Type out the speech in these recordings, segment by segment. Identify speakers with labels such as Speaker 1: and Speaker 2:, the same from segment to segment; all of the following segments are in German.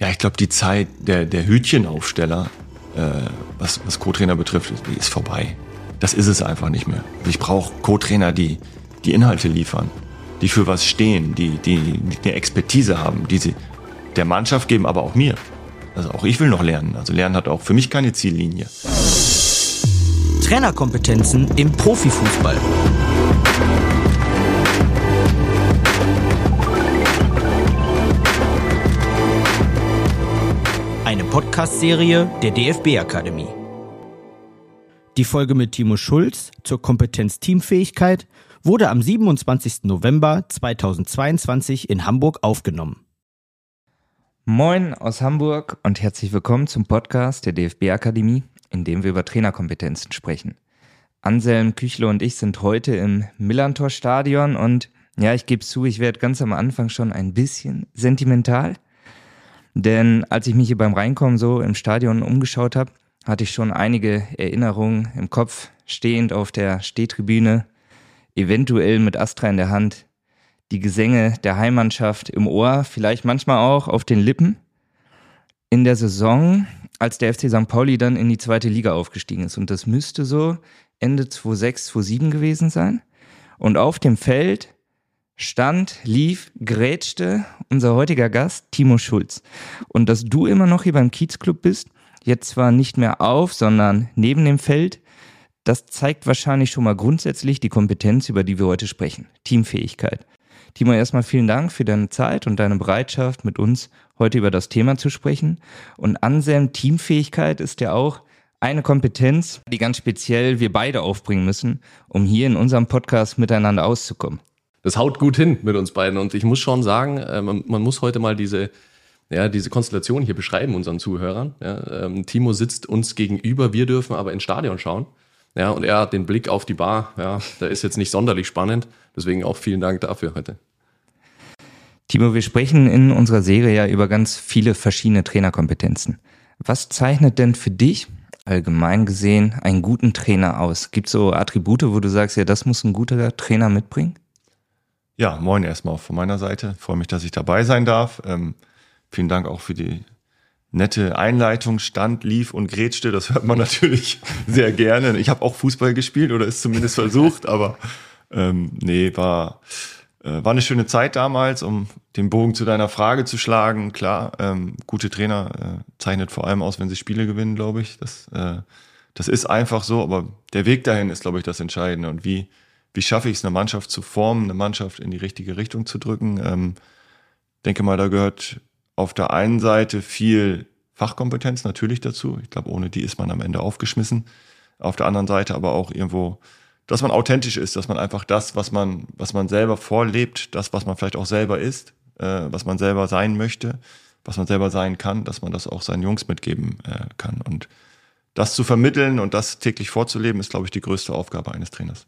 Speaker 1: Ja, ich glaube, die Zeit der, der Hütchenaufsteller, äh, was, was Co-Trainer betrifft, die ist vorbei. Das ist es einfach nicht mehr. Ich brauche Co-Trainer, die die Inhalte liefern, die für was stehen, die, die, die eine Expertise haben, die sie der Mannschaft geben, aber auch mir. Also auch ich will noch lernen. Also Lernen hat auch für mich keine Ziellinie.
Speaker 2: Trainerkompetenzen im Profifußball. Podcast-Serie der DFB-Akademie. Die Folge mit Timo Schulz zur Kompetenz Teamfähigkeit wurde am 27. November 2022 in Hamburg aufgenommen.
Speaker 3: Moin aus Hamburg und herzlich willkommen zum Podcast der DFB-Akademie, in dem wir über Trainerkompetenzen sprechen. Anselm Küchle und ich sind heute im Millantor-Stadion und ja, ich gebe zu, ich werde ganz am Anfang schon ein bisschen sentimental. Denn als ich mich hier beim Reinkommen so im Stadion umgeschaut habe, hatte ich schon einige Erinnerungen im Kopf, stehend auf der Stehtribüne, eventuell mit Astra in der Hand, die Gesänge der Heimmannschaft im Ohr, vielleicht manchmal auch auf den Lippen. In der Saison, als der FC St. Pauli dann in die zweite Liga aufgestiegen ist. Und das müsste so Ende 2006, 2007 gewesen sein. Und auf dem Feld stand, lief, grätschte unser heutiger Gast Timo Schulz. Und dass du immer noch hier beim Kiezclub bist, jetzt zwar nicht mehr auf, sondern neben dem Feld, das zeigt wahrscheinlich schon mal grundsätzlich die Kompetenz, über die wir heute sprechen. Teamfähigkeit. Timo, erstmal vielen Dank für deine Zeit und deine Bereitschaft, mit uns heute über das Thema zu sprechen. Und Anselm, Teamfähigkeit ist ja auch eine Kompetenz, die ganz speziell wir beide aufbringen müssen, um hier in unserem Podcast miteinander auszukommen.
Speaker 4: Das haut gut hin mit uns beiden. Und ich muss schon sagen, äh, man, muss heute mal diese, ja, diese Konstellation hier beschreiben unseren Zuhörern. Ja, ähm, Timo sitzt uns gegenüber, wir dürfen aber ins Stadion schauen. Ja, und er hat den Blick auf die Bar. Ja, da ist jetzt nicht sonderlich spannend. Deswegen auch vielen Dank dafür heute.
Speaker 3: Timo, wir sprechen in unserer Serie ja über ganz viele verschiedene Trainerkompetenzen. Was zeichnet denn für dich allgemein gesehen einen guten Trainer aus? Gibt es so Attribute, wo du sagst, ja, das muss ein guter Trainer mitbringen?
Speaker 1: Ja, moin erstmal von meiner Seite. Freue mich, dass ich dabei sein darf. Ähm, vielen Dank auch für die nette Einleitung. Stand, lief und grätschte. Das hört man natürlich sehr gerne. Ich habe auch Fußball gespielt oder es zumindest versucht, aber ähm, nee, war, äh, war eine schöne Zeit damals, um den Bogen zu deiner Frage zu schlagen. Klar, ähm, gute Trainer äh, zeichnet vor allem aus, wenn sie Spiele gewinnen, glaube ich. Das, äh, das ist einfach so, aber der Weg dahin ist, glaube ich, das Entscheidende. Und wie, wie schaffe ich es, eine Mannschaft zu formen, eine Mannschaft in die richtige Richtung zu drücken. Ähm, denke mal, da gehört auf der einen Seite viel Fachkompetenz natürlich dazu. Ich glaube, ohne die ist man am Ende aufgeschmissen. Auf der anderen Seite aber auch irgendwo, dass man authentisch ist, dass man einfach das, was man, was man selber vorlebt, das, was man vielleicht auch selber ist, äh, was man selber sein möchte, was man selber sein kann, dass man das auch seinen Jungs mitgeben äh, kann. Und das zu vermitteln und das täglich vorzuleben, ist, glaube ich, die größte Aufgabe eines Trainers.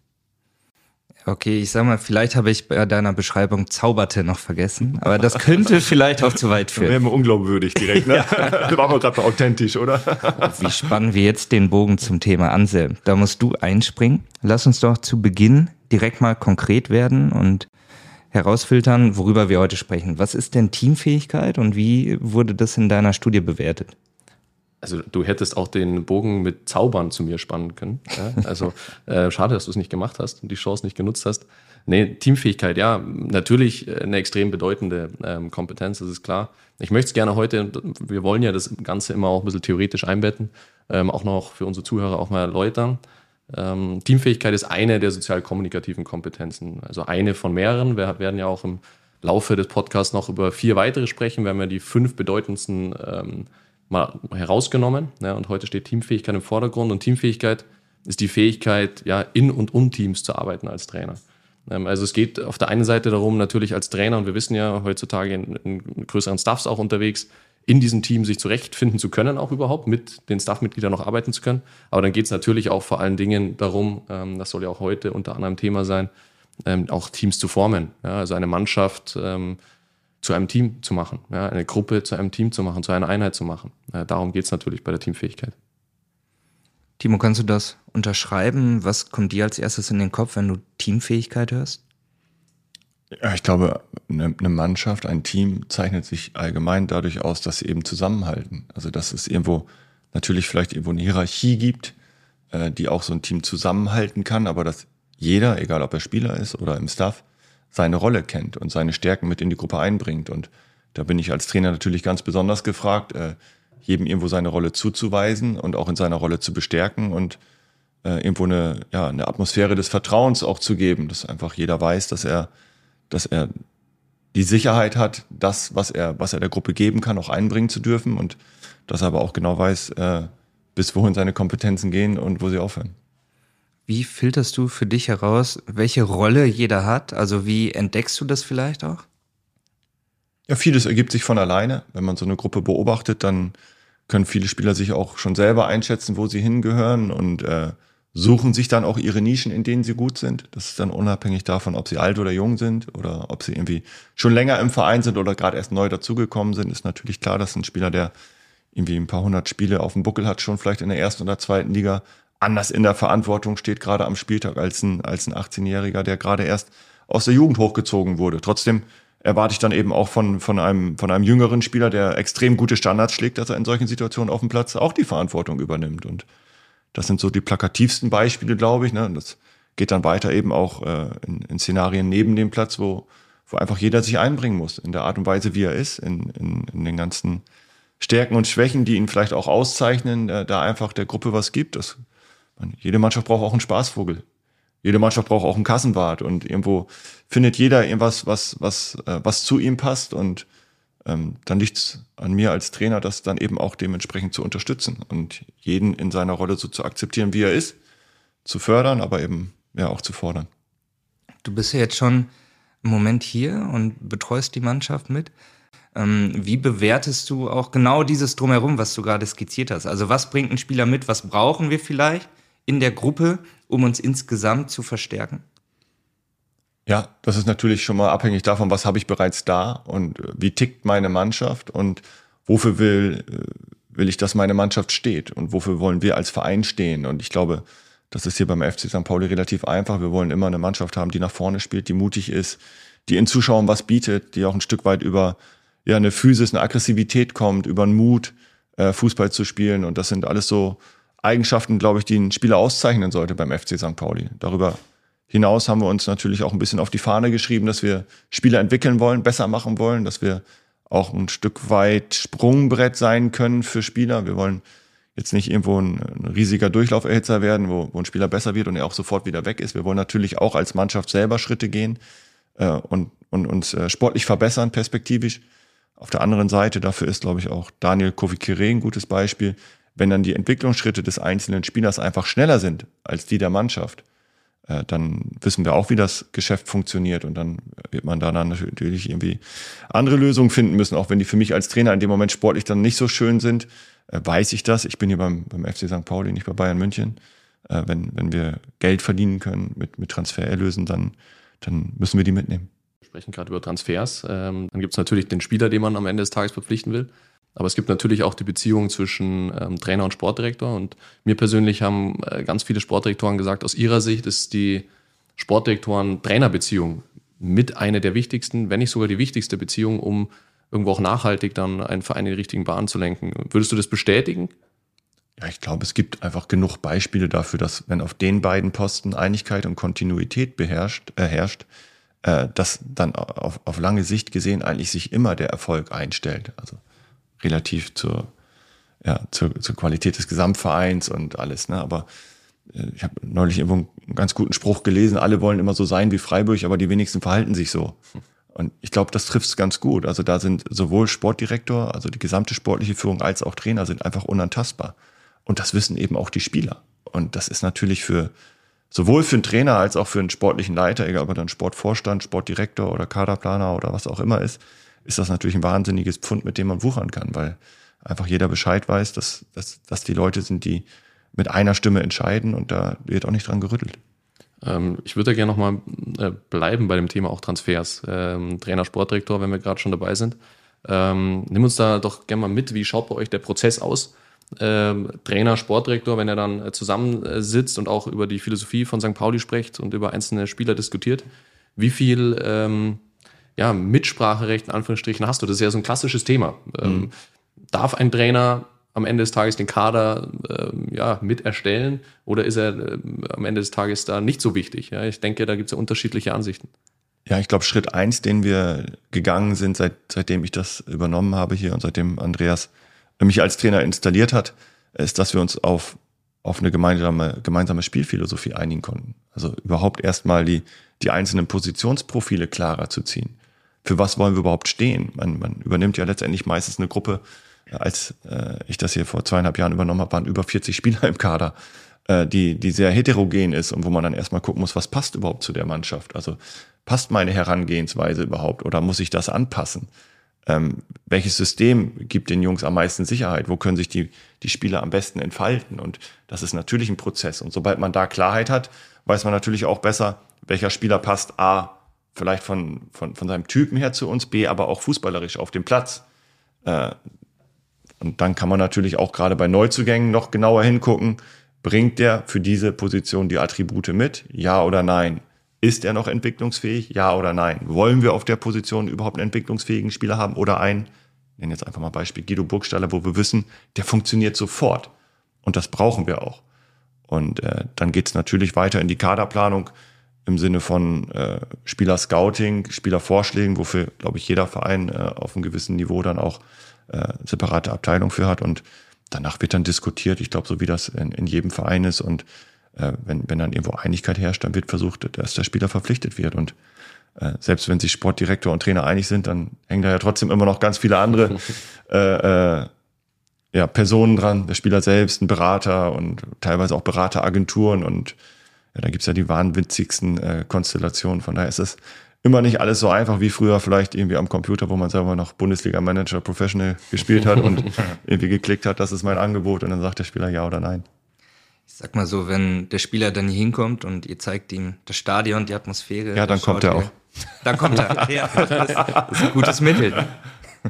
Speaker 3: Okay, ich sag mal, vielleicht habe ich bei deiner Beschreibung zauberte noch vergessen, aber das könnte vielleicht auch zu weit führen.
Speaker 1: Wäre mir unglaubwürdig direkt, ne? ja. War aber gerade authentisch, oder?
Speaker 3: Wie spannen wir jetzt den Bogen zum Thema Anselm? Da musst du einspringen. Lass uns doch zu Beginn direkt mal konkret werden und herausfiltern, worüber wir heute sprechen. Was ist denn Teamfähigkeit und wie wurde das in deiner Studie bewertet?
Speaker 4: Also du hättest auch den Bogen mit Zaubern zu mir spannen können. Ja? Also äh, schade, dass du es nicht gemacht hast und die Chance nicht genutzt hast. Nee, Teamfähigkeit, ja, natürlich eine extrem bedeutende ähm, Kompetenz, das ist klar. Ich möchte es gerne heute, wir wollen ja das Ganze immer auch ein bisschen theoretisch einbetten, ähm, auch noch für unsere Zuhörer auch mal erläutern. Ähm, Teamfähigkeit ist eine der sozial-kommunikativen Kompetenzen, also eine von mehreren. Wir werden ja auch im Laufe des Podcasts noch über vier weitere sprechen. Wir haben ja die fünf bedeutendsten ähm, mal herausgenommen. Ja, und heute steht Teamfähigkeit im Vordergrund. Und Teamfähigkeit ist die Fähigkeit, ja, in und um Teams zu arbeiten als Trainer. Ähm, also es geht auf der einen Seite darum, natürlich als Trainer, und wir wissen ja heutzutage in, in größeren Staffs auch unterwegs, in diesem Team sich zurechtfinden zu können, auch überhaupt mit den Staffmitgliedern noch arbeiten zu können. Aber dann geht es natürlich auch vor allen Dingen darum, ähm, das soll ja auch heute unter anderem Thema sein, ähm, auch Teams zu formen. Ja, also eine Mannschaft ähm, zu einem Team zu machen, ja, eine Gruppe zu einem Team zu machen, zu einer Einheit zu machen. Ja, darum geht es natürlich bei der Teamfähigkeit.
Speaker 3: Timo, kannst du das unterschreiben? Was kommt dir als erstes in den Kopf, wenn du Teamfähigkeit hörst?
Speaker 1: Ja, ich glaube, eine, eine Mannschaft, ein Team zeichnet sich allgemein dadurch aus, dass sie eben zusammenhalten. Also dass es irgendwo natürlich vielleicht irgendwo eine Hierarchie gibt, äh, die auch so ein Team zusammenhalten kann, aber dass jeder, egal ob er Spieler ist oder im Staff, seine Rolle kennt und seine Stärken mit in die Gruppe einbringt. Und da bin ich als Trainer natürlich ganz besonders gefragt, äh, jedem irgendwo seine Rolle zuzuweisen und auch in seiner Rolle zu bestärken und äh, irgendwo eine, ja, eine Atmosphäre des Vertrauens auch zu geben, dass einfach jeder weiß, dass er, dass er die Sicherheit hat, das, was er, was er der Gruppe geben kann, auch einbringen zu dürfen und dass er aber auch genau weiß, äh, bis wohin seine Kompetenzen gehen und wo sie aufhören.
Speaker 3: Wie filterst du für dich heraus, welche Rolle jeder hat? Also wie entdeckst du das vielleicht auch?
Speaker 1: Ja, vieles ergibt sich von alleine. Wenn man so eine Gruppe beobachtet, dann können viele Spieler sich auch schon selber einschätzen, wo sie hingehören und äh, suchen sich dann auch ihre Nischen, in denen sie gut sind. Das ist dann unabhängig davon, ob sie alt oder jung sind oder ob sie irgendwie schon länger im Verein sind oder gerade erst neu dazugekommen sind. Ist natürlich klar, dass ein Spieler, der irgendwie ein paar hundert Spiele auf dem Buckel hat, schon vielleicht in der ersten oder zweiten Liga anders in der Verantwortung steht, gerade am Spieltag, als ein, als ein 18-Jähriger, der gerade erst aus der Jugend hochgezogen wurde. Trotzdem erwarte ich dann eben auch von, von, einem, von einem jüngeren Spieler, der extrem gute Standards schlägt, dass er in solchen Situationen auf dem Platz auch die Verantwortung übernimmt. Und das sind so die plakativsten Beispiele, glaube ich. Ne? Und das geht dann weiter eben auch äh, in, in Szenarien neben dem Platz, wo, wo einfach jeder sich einbringen muss, in der Art und Weise, wie er ist, in, in, in den ganzen Stärken und Schwächen, die ihn vielleicht auch auszeichnen, äh, da einfach der Gruppe was gibt. Das jede Mannschaft braucht auch einen Spaßvogel. Jede Mannschaft braucht auch einen Kassenwart und irgendwo findet jeder irgendwas, was, was, äh, was zu ihm passt und ähm, dann liegt es an mir als Trainer, das dann eben auch dementsprechend zu unterstützen und jeden in seiner Rolle so zu akzeptieren, wie er ist, zu fördern, aber eben ja auch zu fordern.
Speaker 3: Du bist ja jetzt schon im Moment hier und betreust die Mannschaft mit. Ähm, wie bewertest du auch genau dieses Drumherum, was du gerade skizziert hast? Also was bringt ein Spieler mit? Was brauchen wir vielleicht? In der Gruppe, um uns insgesamt zu verstärken?
Speaker 1: Ja, das ist natürlich schon mal abhängig davon, was habe ich bereits da und äh, wie tickt meine Mannschaft und wofür will, äh, will ich, dass meine Mannschaft steht und wofür wollen wir als Verein stehen. Und ich glaube, das ist hier beim FC St. Pauli relativ einfach. Wir wollen immer eine Mannschaft haben, die nach vorne spielt, die mutig ist, die in Zuschauern was bietet, die auch ein Stück weit über ja, eine Physis, eine Aggressivität kommt, über einen Mut, äh, Fußball zu spielen. Und das sind alles so Eigenschaften, glaube ich, die ein Spieler auszeichnen sollte beim FC St. Pauli. Darüber hinaus haben wir uns natürlich auch ein bisschen auf die Fahne geschrieben, dass wir Spieler entwickeln wollen, besser machen wollen, dass wir auch ein Stück weit Sprungbrett sein können für Spieler. Wir wollen jetzt nicht irgendwo ein, ein riesiger Durchlauferhitzer werden, wo, wo ein Spieler besser wird und er auch sofort wieder weg ist. Wir wollen natürlich auch als Mannschaft selber Schritte gehen äh, und, und uns äh, sportlich verbessern, perspektivisch. Auf der anderen Seite, dafür ist, glaube ich, auch Daniel Kovikire ein gutes Beispiel, wenn dann die Entwicklungsschritte des einzelnen Spielers einfach schneller sind als die der Mannschaft, äh, dann wissen wir auch, wie das Geschäft funktioniert und dann wird man da dann natürlich irgendwie andere Lösungen finden müssen, auch wenn die für mich als Trainer in dem Moment sportlich dann nicht so schön sind, äh, weiß ich das. Ich bin hier beim, beim FC St. Pauli, nicht bei Bayern München. Äh, wenn, wenn wir Geld verdienen können mit, mit Transfererlösen, dann, dann müssen wir die mitnehmen.
Speaker 4: Wir sprechen gerade über Transfers. Ähm, dann gibt es natürlich den Spieler, den man am Ende des Tages verpflichten will. Aber es gibt natürlich auch die Beziehung zwischen ähm, Trainer und Sportdirektor. Und mir persönlich haben äh, ganz viele Sportdirektoren gesagt, aus ihrer Sicht ist die Sportdirektoren-Trainer-Beziehung mit einer der wichtigsten, wenn nicht sogar die wichtigste Beziehung, um irgendwo auch nachhaltig dann einen Verein in die richtigen Bahnen zu lenken. Würdest du das bestätigen?
Speaker 1: Ja, ich glaube, es gibt einfach genug Beispiele dafür, dass wenn auf den beiden Posten Einigkeit und Kontinuität beherrscht, äh, herrscht, äh, dass dann auf, auf lange Sicht gesehen eigentlich sich immer der Erfolg einstellt. Also relativ zur, ja, zur, zur Qualität des Gesamtvereins und alles. Ne? Aber äh, ich habe neulich irgendwo einen ganz guten Spruch gelesen, alle wollen immer so sein wie Freiburg, aber die wenigsten verhalten sich so. Und ich glaube, das trifft es ganz gut. Also da sind sowohl Sportdirektor, also die gesamte sportliche Führung, als auch Trainer sind einfach unantastbar. Und das wissen eben auch die Spieler. Und das ist natürlich für sowohl für einen Trainer als auch für einen sportlichen Leiter, egal ob er dann Sportvorstand, Sportdirektor oder Kaderplaner oder was auch immer ist, ist das natürlich ein wahnsinniges Pfund, mit dem man wuchern kann, weil einfach jeder Bescheid weiß, dass, dass, dass die Leute sind, die mit einer Stimme entscheiden und da wird auch nicht dran gerüttelt.
Speaker 4: Ähm, ich würde gerne nochmal äh, bleiben bei dem Thema auch Transfers. Ähm, Trainer, Sportdirektor, wenn wir gerade schon dabei sind. Ähm, nimm uns da doch gerne mal mit, wie schaut bei euch der Prozess aus? Ähm, Trainer, Sportdirektor, wenn er dann äh, zusammensitzt und auch über die Philosophie von St. Pauli spricht und über einzelne Spieler diskutiert, wie viel ähm, ja, Mitspracherecht in Anführungsstrichen hast du. Das ist ja so ein klassisches Thema. Ähm, mhm. darf ein Trainer am Ende des Tages den Kader äh, ja, mit erstellen oder ist er äh, am Ende des Tages da nicht so wichtig? Ja, ich denke, da gibt es ja unterschiedliche Ansichten.
Speaker 1: Ja, ich glaube, Schritt eins, den wir gegangen sind, seit, seitdem ich das übernommen habe hier und seitdem Andreas mich als Trainer installiert hat, ist, dass wir uns auf, auf eine gemeinsame, gemeinsame Spielphilosophie einigen konnten. Also überhaupt erstmal die, die einzelnen Positionsprofile klarer zu ziehen. Für was wollen wir überhaupt stehen? Man, man übernimmt ja letztendlich meistens eine Gruppe, als äh, ich das hier vor zweieinhalb Jahren übernommen habe, waren über 40 Spieler im Kader, äh, die, die sehr heterogen ist und wo man dann erstmal gucken muss, was passt überhaupt zu der Mannschaft? Also passt meine Herangehensweise überhaupt oder muss ich das anpassen? Ähm, welches System gibt den Jungs am meisten Sicherheit? Wo können sich die, die Spieler am besten entfalten? Und das ist natürlich ein Prozess. Und sobald man da Klarheit hat, weiß man natürlich auch besser, welcher Spieler passt A, vielleicht von, von, von seinem Typen her zu uns, B, aber auch fußballerisch auf dem Platz. Äh, und dann kann man natürlich auch gerade bei Neuzugängen noch genauer hingucken, bringt der für diese Position die Attribute mit? Ja oder nein? Ist er noch entwicklungsfähig? Ja oder nein? Wollen wir auf der Position überhaupt einen entwicklungsfähigen Spieler haben oder einen, nennen jetzt einfach mal Beispiel Guido Burgstaller, wo wir wissen, der funktioniert sofort. Und das brauchen wir auch. Und äh, dann geht's natürlich weiter in die Kaderplanung im Sinne von äh, Spieler-Scouting, Spielervorschlägen, wofür, glaube ich, jeder Verein äh, auf einem gewissen Niveau dann auch äh, separate Abteilung für hat. Und danach wird dann diskutiert, ich glaube, so wie das in, in jedem Verein ist. Und äh, wenn, wenn dann irgendwo Einigkeit herrscht, dann wird versucht, dass der Spieler verpflichtet wird. Und äh, selbst wenn sich Sportdirektor und Trainer einig sind, dann hängen da ja trotzdem immer noch ganz viele andere äh, äh, ja, Personen dran, der Spieler selbst, ein Berater und teilweise auch Berateragenturen und ja, da gibt's ja die wahnwitzigsten äh, Konstellationen. Von daher ist es immer nicht alles so einfach wie früher vielleicht irgendwie am Computer, wo man selber noch Bundesliga-Manager Professional gespielt hat und irgendwie geklickt hat, das ist mein Angebot und dann sagt der Spieler ja oder nein.
Speaker 3: Ich sag mal so, wenn der Spieler dann hier hinkommt und ihr zeigt ihm das Stadion, die Atmosphäre.
Speaker 1: Ja, dann kommt er auch.
Speaker 3: Dann kommt er. Ja, das ist ein gutes Mittel.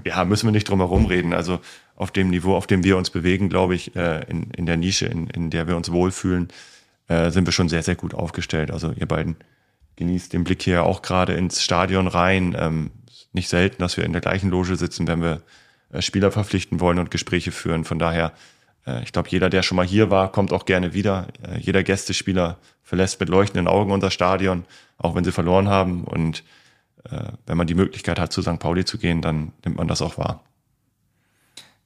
Speaker 1: Ja, müssen wir nicht drum herum reden. Also auf dem Niveau, auf dem wir uns bewegen, glaube ich, äh, in, in der Nische, in, in der wir uns wohlfühlen, äh, sind wir schon sehr, sehr gut aufgestellt. Also ihr beiden genießt den Blick hier auch gerade ins Stadion rein. Ähm, nicht selten, dass wir in der gleichen Loge sitzen, wenn wir äh, Spieler verpflichten wollen und Gespräche führen. Von daher äh, ich glaube, jeder, der schon mal hier war, kommt auch gerne wieder. Äh, jeder Gästespieler verlässt mit leuchtenden Augen unser Stadion, auch wenn sie verloren haben. Und äh, wenn man die Möglichkeit hat, zu St. Pauli zu gehen, dann nimmt man das auch wahr.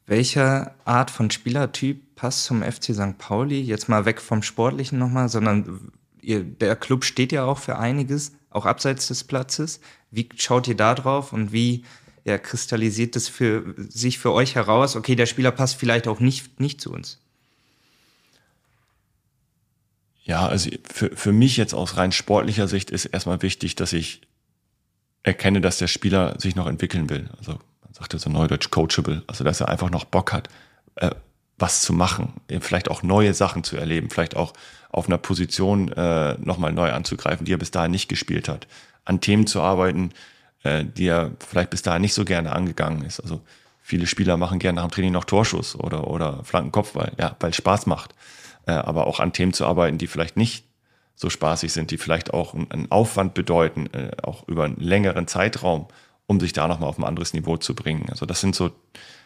Speaker 3: Welche Art von Spielertyp passt zum FC St. Pauli? Jetzt mal weg vom Sportlichen nochmal, sondern ihr, der Club steht ja auch für einiges, auch abseits des Platzes. Wie schaut ihr da drauf und wie ja, kristallisiert das für sich für euch heraus, okay, der Spieler passt vielleicht auch nicht, nicht zu uns?
Speaker 1: Ja, also für, für mich jetzt aus rein sportlicher Sicht ist erstmal wichtig, dass ich erkenne, dass der Spieler sich noch entwickeln will. Also sagt ja so neudeutsch coachable, also dass er einfach noch Bock hat, äh, was zu machen, vielleicht auch neue Sachen zu erleben, vielleicht auch auf einer Position äh, nochmal neu anzugreifen, die er bis dahin nicht gespielt hat, an Themen zu arbeiten, äh, die er vielleicht bis dahin nicht so gerne angegangen ist. Also viele Spieler machen gerne nach dem Training noch Torschuss oder, oder Flankenkopfball, ja, weil es Spaß macht. Äh, aber auch an Themen zu arbeiten, die vielleicht nicht so spaßig sind, die vielleicht auch einen Aufwand bedeuten, äh, auch über einen längeren Zeitraum, um sich da nochmal auf ein anderes Niveau zu bringen. Also das sind so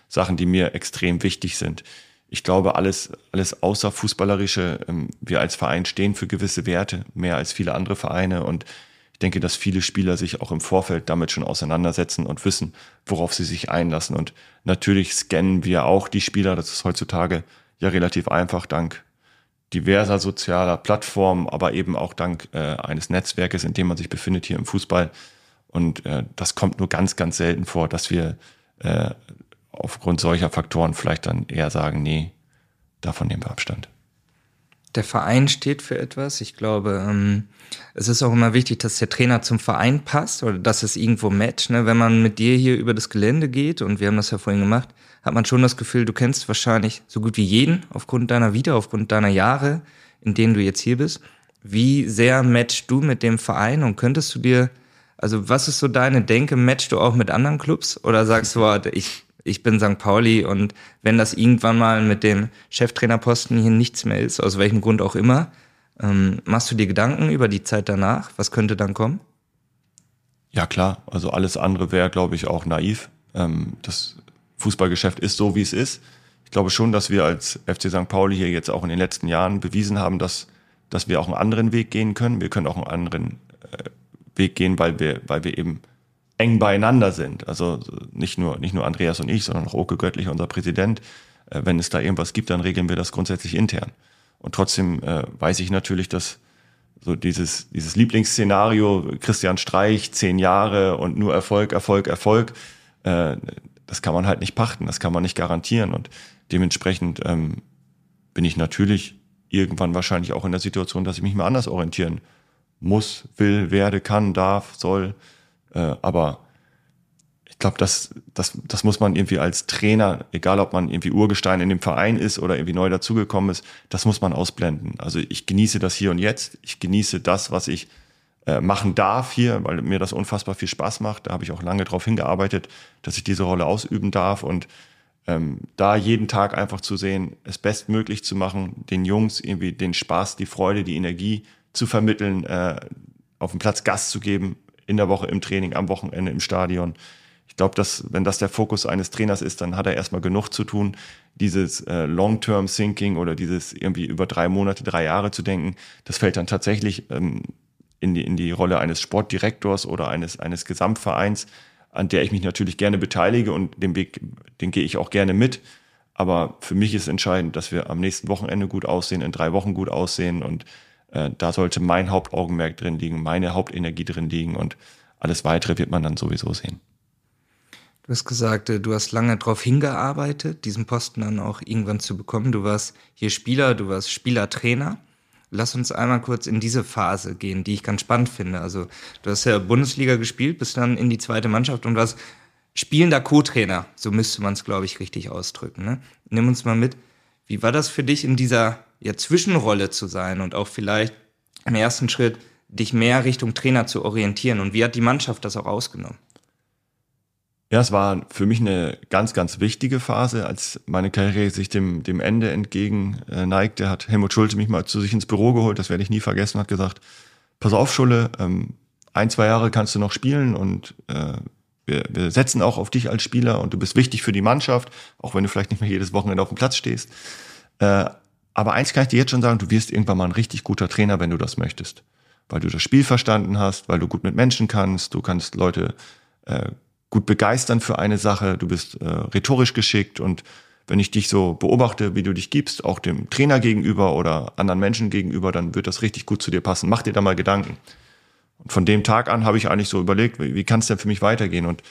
Speaker 1: Sachen, die mir extrem wichtig sind. Ich glaube, alles, alles außer Fußballerische, ähm, wir als Verein stehen für gewisse Werte, mehr als viele andere Vereine und ich denke, dass viele Spieler sich auch im Vorfeld damit schon auseinandersetzen und wissen, worauf sie sich einlassen. Und natürlich scannen wir auch die Spieler. Das ist heutzutage ja relativ einfach dank diverser sozialer Plattformen, aber eben auch dank äh, eines Netzwerkes, in dem man sich befindet hier im Fußball. Und äh, das kommt nur ganz, ganz selten vor, dass wir äh, aufgrund solcher Faktoren vielleicht dann eher sagen, nee, davon nehmen wir Abstand
Speaker 3: der Verein steht für etwas. Ich glaube, ähm, es ist auch immer wichtig, dass der Trainer zum Verein passt oder dass es irgendwo matcht. Ne? Wenn man mit dir hier über das Gelände geht, und wir haben das ja vorhin gemacht, hat man schon das Gefühl, du kennst wahrscheinlich so gut wie jeden aufgrund deiner Vita, aufgrund deiner Jahre, in denen du jetzt hier bist. Wie sehr matchst du mit dem Verein und könntest du dir, also was ist so deine Denke, matchst du auch mit anderen Clubs oder sagst du, ich ich bin St. Pauli und wenn das irgendwann mal mit dem Cheftrainerposten hier nichts mehr ist, aus welchem Grund auch immer, ähm, machst du dir Gedanken über die Zeit danach? Was könnte dann kommen?
Speaker 1: Ja, klar. Also alles andere wäre, glaube ich, auch naiv. Ähm, das Fußballgeschäft ist so, wie es ist. Ich glaube schon, dass wir als FC St. Pauli hier jetzt auch in den letzten Jahren bewiesen haben, dass, dass wir auch einen anderen Weg gehen können. Wir können auch einen anderen äh, Weg gehen, weil wir, weil wir eben eng beieinander sind. Also nicht nur, nicht nur Andreas und ich, sondern auch Oke Göttlich, unser Präsident. Äh, wenn es da irgendwas gibt, dann regeln wir das grundsätzlich intern. Und trotzdem äh, weiß ich natürlich, dass so dieses, dieses Lieblingsszenario, Christian Streich, zehn Jahre und nur Erfolg, Erfolg, Erfolg, äh, das kann man halt nicht pachten, das kann man nicht garantieren. Und dementsprechend ähm, bin ich natürlich irgendwann wahrscheinlich auch in der Situation, dass ich mich mal anders orientieren muss, will, werde, kann, darf, soll. Äh, aber ich glaube, das, das, das muss man irgendwie als Trainer, egal ob man irgendwie Urgestein in dem Verein ist oder irgendwie neu dazugekommen ist, das muss man ausblenden. Also ich genieße das hier und jetzt. Ich genieße das, was ich äh, machen darf hier, weil mir das unfassbar viel Spaß macht. Da habe ich auch lange darauf hingearbeitet, dass ich diese Rolle ausüben darf und ähm, da jeden Tag einfach zu sehen, es bestmöglich zu machen, den Jungs irgendwie den Spaß, die Freude, die Energie zu vermitteln, äh, auf dem Platz Gas zu geben, in der Woche im Training, am Wochenende im Stadion ich glaube, dass wenn das der Fokus eines Trainers ist, dann hat er erstmal genug zu tun, dieses äh, Long-Term-Thinking oder dieses irgendwie über drei Monate, drei Jahre zu denken. Das fällt dann tatsächlich ähm, in, die, in die Rolle eines Sportdirektors oder eines, eines Gesamtvereins, an der ich mich natürlich gerne beteilige und den Weg, den gehe ich auch gerne mit. Aber für mich ist entscheidend, dass wir am nächsten Wochenende gut aussehen, in drei Wochen gut aussehen und äh, da sollte mein Hauptaugenmerk drin liegen, meine Hauptenergie drin liegen und alles weitere wird man dann sowieso sehen.
Speaker 3: Du hast gesagt, äh, du hast lange darauf hingearbeitet, diesen Posten dann auch irgendwann zu bekommen. Du warst hier Spieler, du warst Spielertrainer. Lass uns einmal kurz in diese Phase gehen, die ich ganz spannend finde. Also du hast ja Bundesliga gespielt, bist dann in die zweite Mannschaft und warst spielender Co-Trainer. So müsste man es, glaube ich, richtig ausdrücken. Ne? Nimm uns mal mit. Wie war das für dich in dieser ja, Zwischenrolle zu sein und auch vielleicht im ersten Schritt dich mehr Richtung Trainer zu orientieren? Und wie hat die Mannschaft das auch ausgenommen?
Speaker 1: Ja, es war für mich eine ganz, ganz wichtige Phase, als meine Karriere sich dem, dem Ende entgegen äh, neigte, hat Helmut Schulte mich mal zu sich ins Büro geholt, das werde ich nie vergessen, hat gesagt, pass auf, Schulle, ähm, ein, zwei Jahre kannst du noch spielen und äh, wir, wir setzen auch auf dich als Spieler und du bist wichtig für die Mannschaft, auch wenn du vielleicht nicht mehr jedes Wochenende auf dem Platz stehst. Äh, aber eins kann ich dir jetzt schon sagen, du wirst irgendwann mal ein richtig guter Trainer, wenn du das möchtest. Weil du das Spiel verstanden hast, weil du gut mit Menschen kannst, du kannst Leute äh, gut begeistern für eine Sache, du bist äh, rhetorisch geschickt und wenn ich dich so beobachte, wie du dich gibst, auch dem Trainer gegenüber oder anderen Menschen gegenüber, dann wird das richtig gut zu dir passen. Mach dir da mal Gedanken. Und von dem Tag an habe ich eigentlich so überlegt, wie, wie kann es denn für mich weitergehen? Und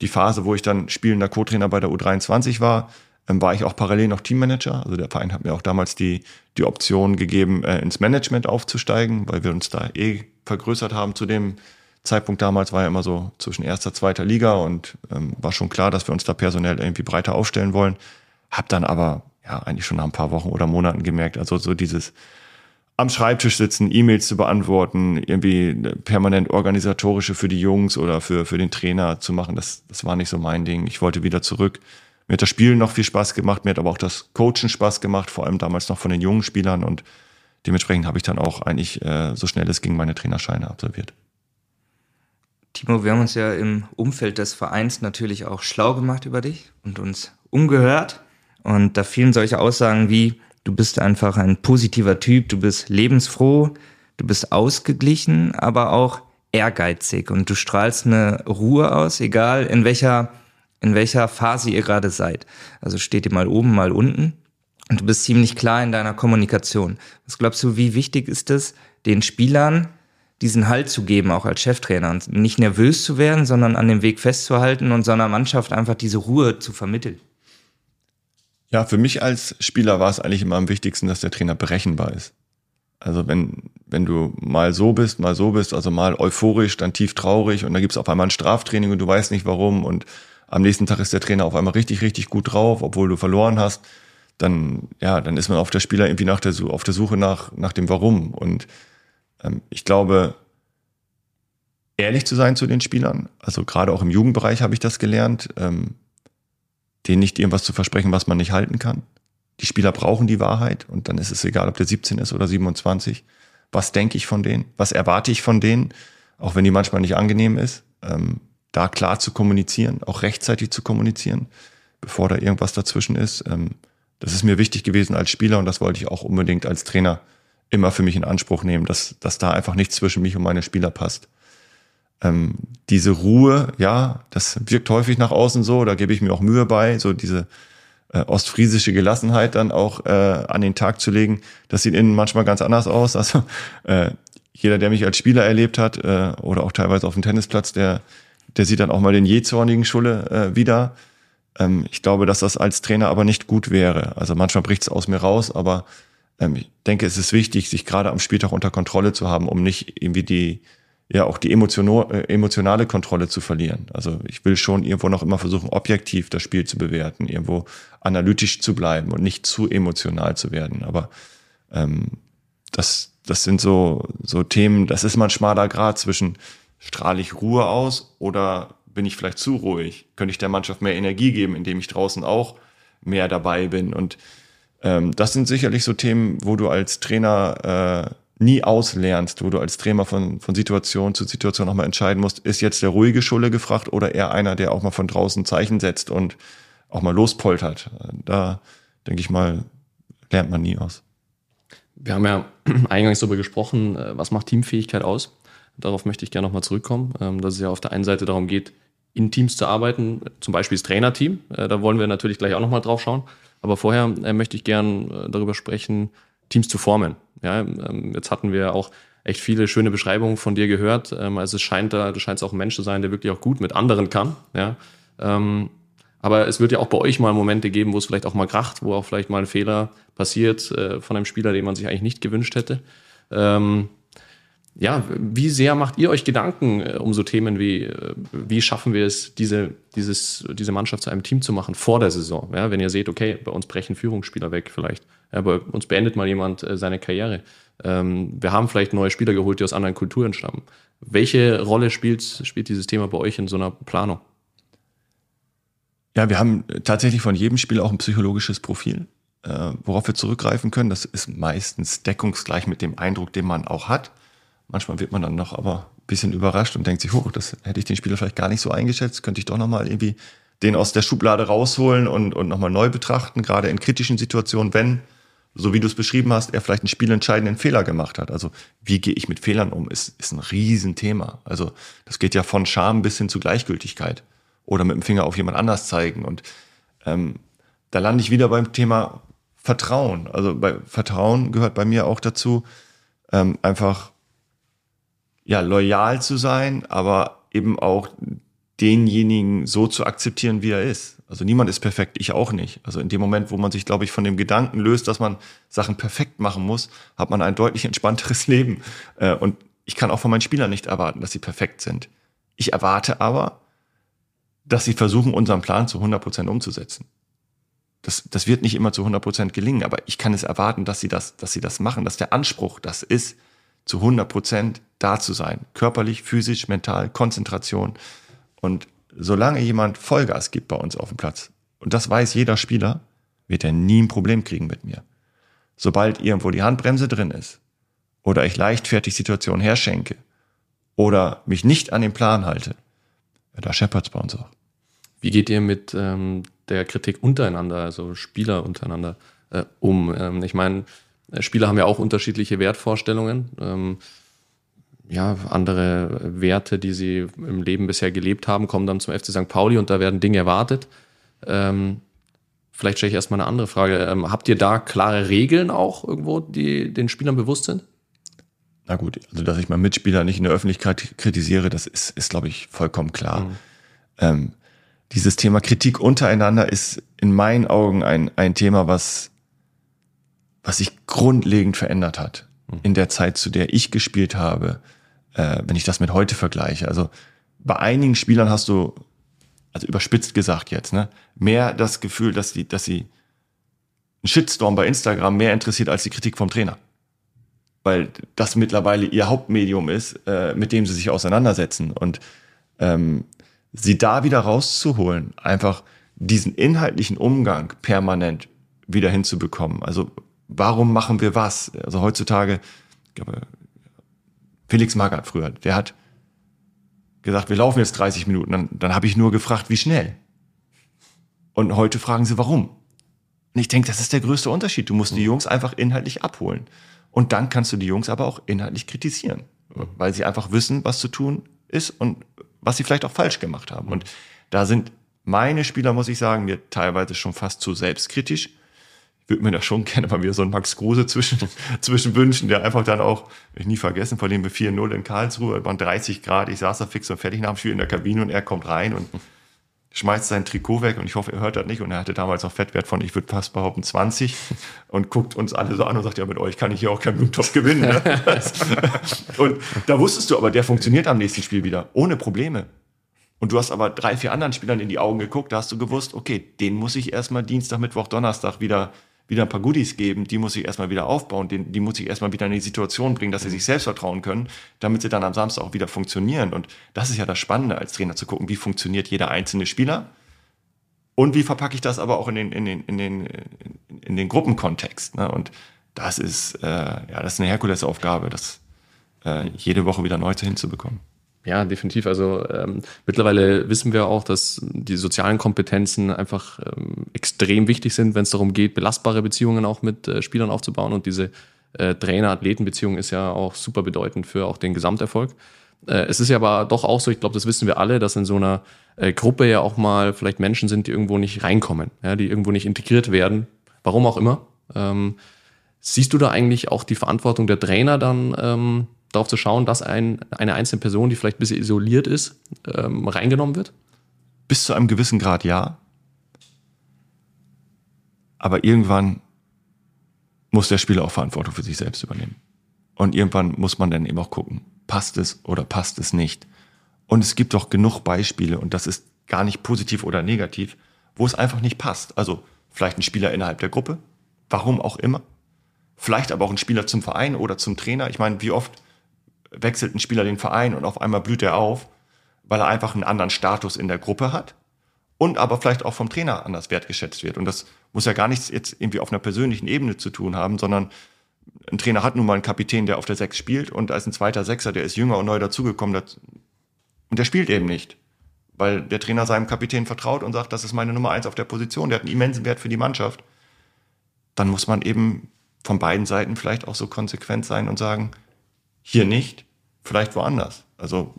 Speaker 1: die Phase, wo ich dann spielender Co-Trainer bei der U23 war, war ich auch parallel noch Teammanager. Also der Verein hat mir auch damals die, die Option gegeben, äh, ins Management aufzusteigen, weil wir uns da eh vergrößert haben zu dem Zeitpunkt damals war ja immer so zwischen erster, zweiter Liga und ähm, war schon klar, dass wir uns da personell irgendwie breiter aufstellen wollen. Hab dann aber ja eigentlich schon nach ein paar Wochen oder Monaten gemerkt, also so dieses am Schreibtisch sitzen, E-Mails zu beantworten, irgendwie permanent organisatorische für die Jungs oder für, für den Trainer zu machen, das, das war nicht so mein Ding. Ich wollte wieder zurück. Mir hat das Spielen noch viel Spaß gemacht, mir hat aber auch das Coachen Spaß gemacht, vor allem damals noch von den jungen Spielern und dementsprechend habe ich dann auch eigentlich äh, so schnell es ging meine Trainerscheine absolviert.
Speaker 3: Timo, wir haben uns ja im Umfeld des Vereins natürlich auch schlau gemacht über dich und uns umgehört. Und da fielen solche Aussagen wie, du bist einfach ein positiver Typ, du bist lebensfroh, du bist ausgeglichen, aber auch ehrgeizig und du strahlst eine Ruhe aus, egal in welcher, in welcher Phase ihr gerade seid. Also steht ihr mal oben, mal unten. Und du bist ziemlich klar in deiner Kommunikation. Was glaubst du, wie wichtig ist es, den Spielern diesen Halt zu geben, auch als Cheftrainer und nicht nervös zu werden, sondern an dem Weg festzuhalten und seiner Mannschaft einfach diese Ruhe zu vermitteln.
Speaker 1: Ja, für mich als Spieler war es eigentlich immer am wichtigsten, dass der Trainer berechenbar ist. Also wenn, wenn du mal so bist, mal so bist, also mal euphorisch, dann tief traurig und dann gibt's auf einmal ein Straftraining und du weißt nicht warum und am nächsten Tag ist der Trainer auf einmal richtig, richtig gut drauf, obwohl du verloren hast, dann, ja, dann ist man auf der Spieler irgendwie nach der, auf der Suche nach, nach dem Warum und ähm, ich glaube, ehrlich zu sein zu den Spielern, also gerade auch im Jugendbereich habe ich das gelernt, ähm, denen nicht irgendwas zu versprechen, was man nicht halten kann. Die Spieler brauchen die Wahrheit und dann ist es egal, ob der 17 ist oder 27. Was denke ich von denen? Was erwarte ich von denen? Auch wenn die manchmal nicht angenehm ist. ähm, da klar zu kommunizieren, auch rechtzeitig zu kommunizieren, bevor da irgendwas dazwischen ist. Ähm, das ist mir wichtig gewesen als Spieler und das wollte ich auch unbedingt als Trainer immer für mich in Anspruch nehmen, dass, dass da einfach nichts zwischen mich und meine Spieler passt. Ähm, diese Ruhe, ja, das wirkt häufig nach außen so, da gebe ich mir auch Mühe bei, so diese äh, ostfriesische Gelassenheit dann auch äh, an den Tag zu legen. Das sieht innen manchmal ganz anders aus. Also äh, jeder, der mich als Spieler erlebt hat äh, oder auch teilweise auf dem Tennisplatz, der, der sieht dann auch mal den jähzornigen Schulle äh, wieder. Ähm, ich glaube, dass das als Trainer aber nicht gut wäre. Also manchmal bricht es aus mir raus, aber ähm, ich denke, es ist wichtig, sich gerade am Spieltag unter Kontrolle zu haben, um nicht irgendwie die, ja auch die äh, emotionale Kontrolle zu verlieren. Also ich will schon irgendwo noch immer versuchen, objektiv das Spiel zu bewerten, irgendwo analytisch zu bleiben und nicht zu emotional zu werden. Aber ähm, das, das sind so, so Themen, das ist mal ein schmaler Grad zwischen strahle ich Ruhe aus oder bin ich vielleicht zu ruhig? Könnte ich der Mannschaft mehr Energie geben, indem ich draußen auch mehr dabei bin? Und ähm, das sind sicherlich so Themen, wo du als Trainer äh, nie auslernst, wo du als Trainer von, von Situation zu Situation nochmal entscheiden musst, ist jetzt der ruhige Schulle gefragt oder eher einer, der auch mal von draußen Zeichen setzt und auch mal lospoltert. Da denke ich mal, lernt man nie aus.
Speaker 4: Wir haben ja eingangs darüber gesprochen, äh, was macht Teamfähigkeit aus? Darauf möchte ich gerne nochmal zurückkommen, ähm, dass es ja auf der einen Seite darum geht, in Teams zu arbeiten, zum Beispiel das Trainerteam. Äh, da wollen wir natürlich gleich auch nochmal drauf schauen. Aber vorher äh, möchte ich gern äh, darüber sprechen, Teams zu formen. Ja, ähm, jetzt hatten wir auch echt viele schöne Beschreibungen von dir gehört. Ähm, also es scheint da, du scheinst auch ein Mensch zu sein, der wirklich auch gut mit anderen kann. Ja, aber es wird ja auch bei euch mal Momente geben, wo es vielleicht auch mal kracht, wo auch vielleicht mal ein Fehler passiert von einem Spieler, den man sich eigentlich nicht gewünscht hätte. Ja, wie sehr macht ihr euch Gedanken äh, um so Themen wie, äh, wie schaffen wir es, diese, dieses, diese Mannschaft zu einem Team zu machen vor der Saison? Ja, wenn ihr seht, okay, bei uns brechen Führungsspieler weg vielleicht, ja, bei uns beendet mal jemand äh, seine Karriere. Ähm, wir haben vielleicht neue Spieler geholt, die aus anderen Kulturen stammen. Welche Rolle spielt, spielt dieses Thema bei euch in so einer Planung?
Speaker 1: Ja, wir haben tatsächlich von jedem Spiel auch ein psychologisches Profil, worauf wir zurückgreifen können. Das ist meistens deckungsgleich mit dem Eindruck, den man auch hat. Manchmal wird man dann noch aber ein bisschen überrascht und denkt sich, hoch, das hätte ich den Spieler vielleicht gar nicht so eingeschätzt, könnte ich doch nochmal irgendwie den aus der Schublade rausholen und, und nochmal neu betrachten, gerade in kritischen Situationen, wenn, so wie du es beschrieben hast, er vielleicht einen spielentscheidenden Fehler gemacht hat. Also wie gehe ich mit Fehlern um, ist, ist ein Riesenthema. Also das geht ja von Scham bis hin zu Gleichgültigkeit oder mit dem Finger auf jemand anders zeigen. Und ähm, da lande ich wieder beim Thema Vertrauen. Also bei Vertrauen gehört bei mir auch dazu, ähm, einfach ja, loyal zu sein, aber eben auch denjenigen so zu akzeptieren, wie er ist. Also niemand ist perfekt, ich auch nicht. Also in dem Moment, wo man sich, glaube ich, von dem Gedanken löst, dass man Sachen perfekt machen muss, hat man ein deutlich entspannteres Leben. Äh, und ich kann auch von meinen Spielern nicht erwarten, dass sie perfekt sind. Ich erwarte aber, dass sie versuchen, unseren Plan zu 100 Prozent umzusetzen. Das, das wird nicht immer zu 100 Prozent gelingen, aber ich kann es erwarten, dass sie das, dass sie das machen, dass der Anspruch das ist, zu 100 Prozent da zu sein. Körperlich, physisch, mental, Konzentration. Und solange jemand Vollgas gibt bei uns auf dem Platz, und das weiß jeder Spieler, wird er nie ein Problem kriegen mit mir. Sobald irgendwo die Handbremse drin ist, oder ich leichtfertig Situationen herschenke, oder mich nicht an den Plan halte, da scheppert's bei uns auch.
Speaker 4: Wie geht ihr mit ähm, der Kritik untereinander, also Spieler untereinander, äh, um? Ähm, ich meine, Spieler haben ja auch unterschiedliche Wertvorstellungen. Ähm, ja, andere Werte, die sie im Leben bisher gelebt haben, kommen dann zum FC St. Pauli und da werden Dinge erwartet. Ähm, vielleicht stelle ich erstmal eine andere Frage. Ähm, habt ihr da klare Regeln auch irgendwo, die den Spielern bewusst sind?
Speaker 1: Na gut, also dass ich meinen Mitspieler nicht in der Öffentlichkeit kritisiere, das ist, ist glaube ich, vollkommen klar. Mhm. Ähm, dieses Thema Kritik untereinander ist in meinen Augen ein, ein Thema, was was sich grundlegend verändert hat mhm. in der Zeit, zu der ich gespielt habe, äh, wenn ich das mit heute vergleiche. Also bei einigen Spielern hast du, also überspitzt gesagt jetzt, ne, mehr das Gefühl, dass die, dass sie ein Shitstorm bei Instagram mehr interessiert als die Kritik vom Trainer. Weil das mittlerweile ihr Hauptmedium ist, äh, mit dem sie sich auseinandersetzen. Und ähm, sie da wieder rauszuholen, einfach diesen inhaltlichen Umgang permanent wieder hinzubekommen. Also warum machen wir was? Also heutzutage, ich glaube, Felix Magath früher, der hat gesagt, wir laufen jetzt 30 Minuten. Dann, dann habe ich nur gefragt, wie schnell. Und heute fragen sie, warum. Und ich denke, das ist der größte Unterschied. Du musst die Jungs einfach inhaltlich abholen. Und dann kannst du die Jungs aber auch inhaltlich kritisieren, weil sie einfach wissen, was zu tun ist und was sie vielleicht auch falsch gemacht haben. Und da sind meine Spieler, muss ich sagen, mir teilweise schon fast zu selbstkritisch. Würde mir da schon gerne mal wieder so einen Max Kruse zwischen, zwischen wünschen, der einfach dann auch, ich nie vergessen, dem wir 4-0 in Karlsruhe, waren 30 Grad, ich saß da fix und fertig nach dem Spiel in der Kabine und er kommt rein und schmeißt sein Trikot weg und ich hoffe, er hört das nicht. Und er hatte damals noch Fettwert von, ich würde fast behaupten, 20 und guckt uns alle so an und sagt, ja, mit euch kann ich hier auch keinen Blumentopf gewinnen. Ne? und da wusstest du aber, der funktioniert am nächsten Spiel wieder, ohne Probleme. Und du hast aber drei, vier anderen Spielern in die Augen geguckt, da hast du gewusst, okay, den muss ich erstmal Dienstag, Mittwoch, Donnerstag wieder wieder ein paar Goodies geben, die muss ich erstmal wieder aufbauen, die, die muss ich erstmal wieder in die Situation bringen, dass sie sich selbst vertrauen können, damit sie dann am Samstag auch wieder funktionieren. Und das ist ja das Spannende als Trainer zu gucken, wie funktioniert jeder einzelne Spieler und wie verpacke ich das aber auch in den, in den, in den, in den Gruppenkontext. Ne? Und das ist, äh, ja, das ist eine Herkulesaufgabe, das äh, jede Woche wieder neu hinzubekommen.
Speaker 4: Ja, definitiv. Also ähm, mittlerweile wissen wir auch, dass die sozialen Kompetenzen einfach ähm, extrem wichtig sind, wenn es darum geht, belastbare Beziehungen auch mit äh, Spielern aufzubauen. Und diese äh, Trainer-Athleten-Beziehung ist ja auch super bedeutend für auch den Gesamterfolg. Äh, es ist ja aber doch auch so, ich glaube, das wissen wir alle, dass in so einer äh, Gruppe ja auch mal vielleicht Menschen sind, die irgendwo nicht reinkommen, ja, die irgendwo nicht integriert werden, warum auch immer. Ähm, siehst du da eigentlich auch die Verantwortung der Trainer dann? Darauf zu schauen, dass ein, eine einzelne Person, die vielleicht ein bisschen isoliert ist, ähm, reingenommen wird?
Speaker 1: Bis zu einem gewissen Grad ja. Aber irgendwann muss der Spieler auch Verantwortung für sich selbst übernehmen. Und irgendwann muss man dann eben auch gucken, passt es oder passt es nicht. Und es gibt doch genug Beispiele, und das ist gar nicht positiv oder negativ, wo es einfach nicht passt. Also vielleicht ein Spieler innerhalb der Gruppe, warum auch immer. Vielleicht aber auch ein Spieler zum Verein oder zum Trainer. Ich meine, wie oft wechselt ein Spieler den Verein und auf einmal blüht er auf, weil er einfach einen anderen Status in der Gruppe hat und aber vielleicht auch vom Trainer anders wertgeschätzt wird. Und das muss ja gar nichts jetzt irgendwie auf einer persönlichen Ebene zu tun haben, sondern ein Trainer hat nun mal einen Kapitän, der auf der Sechs spielt und als ein zweiter Sechser, der ist jünger und neu dazugekommen und der spielt eben nicht, weil der Trainer seinem Kapitän vertraut und sagt, das ist meine Nummer eins auf der Position, der hat einen immensen Wert für die Mannschaft. Dann muss man eben von beiden Seiten vielleicht auch so konsequent sein und sagen, hier nicht, vielleicht woanders. Also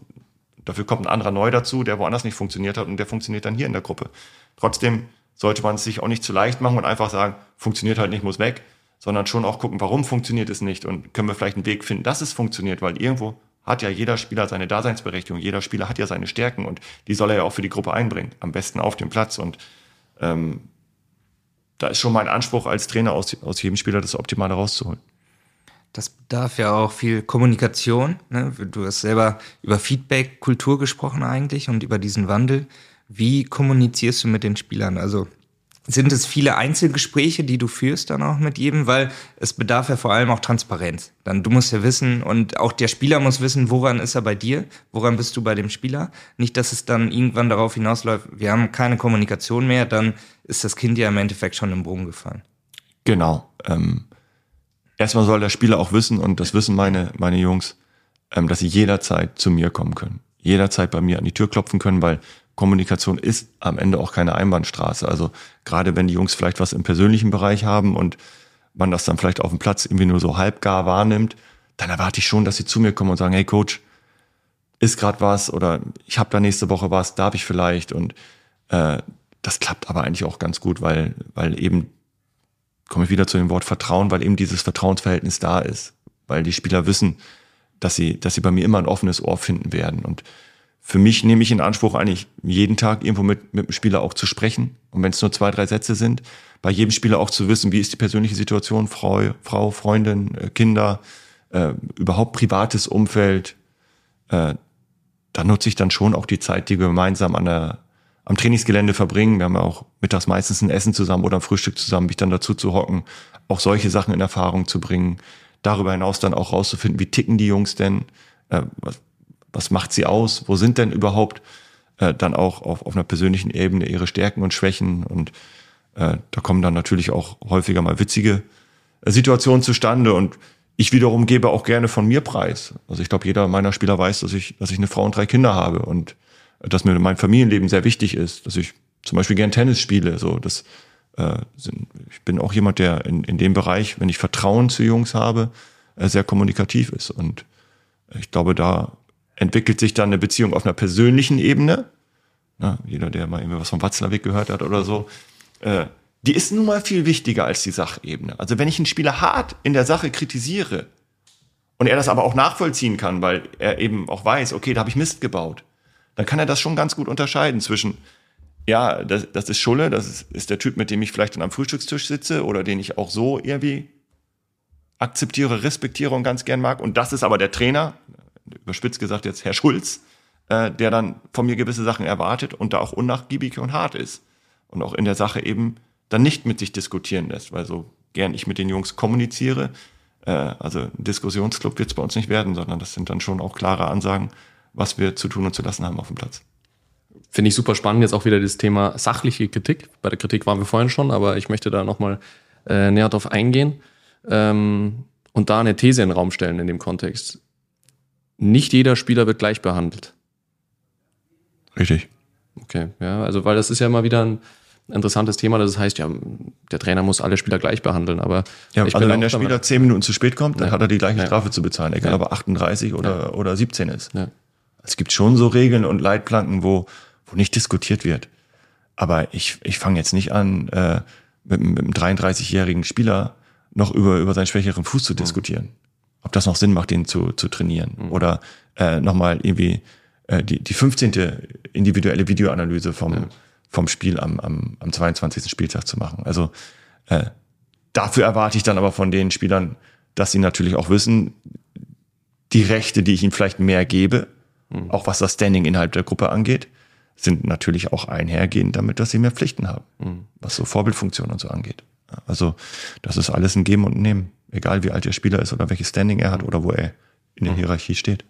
Speaker 1: dafür kommt ein anderer neu dazu, der woanders nicht funktioniert hat und der funktioniert dann hier in der Gruppe. Trotzdem sollte man es sich auch nicht zu leicht machen und einfach sagen, funktioniert halt nicht, muss weg, sondern schon auch gucken, warum funktioniert es nicht und können wir vielleicht einen Weg finden, dass es funktioniert, weil irgendwo hat ja jeder Spieler seine Daseinsberechtigung, jeder Spieler hat ja seine Stärken und die soll er ja auch für die Gruppe einbringen, am besten auf dem Platz und ähm, da ist schon mein Anspruch als Trainer aus, aus jedem Spieler das Optimale rauszuholen.
Speaker 3: Das bedarf ja auch viel Kommunikation. Ne? Du hast selber über Feedback-Kultur gesprochen eigentlich und über diesen Wandel. Wie kommunizierst du mit den Spielern? Also sind es viele Einzelgespräche, die du führst dann auch mit jedem, weil es bedarf ja vor allem auch Transparenz. Dann du musst ja wissen und auch der Spieler muss wissen, woran ist er bei dir, woran bist du bei dem Spieler. Nicht, dass es dann irgendwann darauf hinausläuft, wir haben keine Kommunikation mehr, dann ist das Kind ja im Endeffekt schon im Brunnen gefallen.
Speaker 1: Genau. Ähm, erstmal soll der Spieler auch wissen, und das wissen meine, meine Jungs, ähm, dass sie jederzeit zu mir kommen können. Jederzeit bei mir an die Tür klopfen können, weil Kommunikation ist am Ende auch keine Einbahnstraße. Also gerade wenn die Jungs vielleicht was im persönlichen Bereich haben und man das dann vielleicht auf dem Platz irgendwie nur so halbgar wahrnimmt, dann erwarte ich schon, dass sie zu mir kommen und sagen, hey Coach, ist gerade was oder ich habe da nächste Woche was, darf ich vielleicht und äh, das klappt aber eigentlich auch ganz gut, weil, weil eben komme ich wieder zu dem Wort Vertrauen, weil eben dieses Vertrauensverhältnis da ist, weil die Spieler wissen, dass sie, dass sie bei mir immer ein offenes Ohr finden werden. Und für mich nehme ich in Anspruch, eigentlich jeden Tag irgendwo mit, mit dem Spieler auch zu sprechen. Und wenn es nur zwei, drei Sätze sind, bei jedem Spieler auch zu wissen, wie ist die persönliche Situation, Frau, Frau Freundin, äh, Kinder, äh, überhaupt privates Umfeld. Äh, da nutze ich dann schon auch die Zeit, die wir gemeinsam an der, am Trainingsgelände verbringen. Wir haben ja auch mittags meistens ein Essen zusammen oder ein Frühstück zusammen, mich dann dazu zu hocken, auch solche Sachen in Erfahrung zu bringen. Darüber hinaus dann auch rauszufinden, wie ticken die Jungs denn, äh, was, was macht sie aus, wo sind denn überhaupt äh, dann auch auf, auf einer persönlichen Ebene ihre Stärken und Schwächen und äh, da kommen dann natürlich auch häufiger mal witzige äh, Situationen zustande und ich wiederum gebe auch gerne von mir preis. Also ich glaube, jeder meiner Spieler weiß, dass ich, dass ich eine Frau und drei Kinder habe und dass mir mein Familienleben sehr wichtig ist, dass ich zum Beispiel gern Tennis spiele. So, das äh, sind, ich bin auch jemand, der in, in dem Bereich, wenn ich Vertrauen zu Jungs habe, äh, sehr kommunikativ ist. Und ich glaube, da entwickelt sich dann eine Beziehung auf einer persönlichen Ebene. Na, jeder, der mal irgendwie was vom Watzlawick gehört hat oder so, äh, die ist nun mal viel wichtiger als die Sachebene. Also wenn ich einen Spieler hart in der Sache kritisiere und er das aber auch nachvollziehen kann, weil er eben auch weiß, okay, da habe ich Mist gebaut, dann kann er das schon ganz gut unterscheiden zwischen, ja, das, das ist Schulle, das ist, ist der Typ, mit dem ich vielleicht dann am Frühstückstisch sitze oder den ich auch so irgendwie akzeptiere, respektiere und ganz gern mag. Und das ist aber der Trainer, überspitzt gesagt jetzt Herr Schulz, äh, der dann von mir gewisse Sachen erwartet und da auch unnachgiebig und hart ist. Und auch in der Sache eben dann nicht mit sich diskutieren lässt, weil so gern ich mit den Jungs kommuniziere, äh, also ein Diskussionsclub wird es bei uns nicht werden, sondern das sind dann schon auch klare Ansagen, was wir zu tun und zu lassen haben auf dem Platz.
Speaker 4: Finde ich super spannend, jetzt auch wieder das Thema sachliche Kritik. Bei der Kritik waren wir vorhin schon, aber ich möchte da nochmal äh, näher drauf eingehen ähm, und da eine These in den Raum stellen in dem Kontext. Nicht jeder Spieler wird gleich behandelt.
Speaker 1: Richtig.
Speaker 4: Okay, ja, also weil das ist ja immer wieder ein, interessantes Thema. Das heißt, ja, der Trainer muss alle Spieler gleich behandeln. Aber
Speaker 1: ja, also wenn der Spieler zehn Minuten zu spät kommt, dann ja. hat er die gleiche Strafe zu bezahlen, egal ob er 38 oder, oder 17 ist. Es gibt schon so Regeln und Leitplanken, wo, wo nicht diskutiert wird. Aber ich, ich fange jetzt nicht an, äh, mit, mit einem 33-jährigen Spieler noch über, über seinen schwächeren Fuß zu mhm. diskutieren. Mhm. Ob das noch Sinn macht, den zu, zu trainieren. Mhm. Oder äh, nochmal irgendwie äh, die, die 15. individuelle Videoanalyse vom, ja vom Spiel am, am, am 22. Spieltag zu machen. Also äh, dafür erwarte ich dann aber von den Spielern, dass sie natürlich auch wissen, die Rechte, die ich ihnen vielleicht mehr gebe, mhm. auch was das Standing innerhalb der Gruppe angeht, sind natürlich auch einhergehend damit, dass sie mehr Pflichten haben, mhm. was so Vorbildfunktionen und so angeht. Also das ist alles ein Geben und Nehmen, egal wie alt der Spieler ist oder welches Standing er hat oder wo er in der mhm. Hierarchie steht.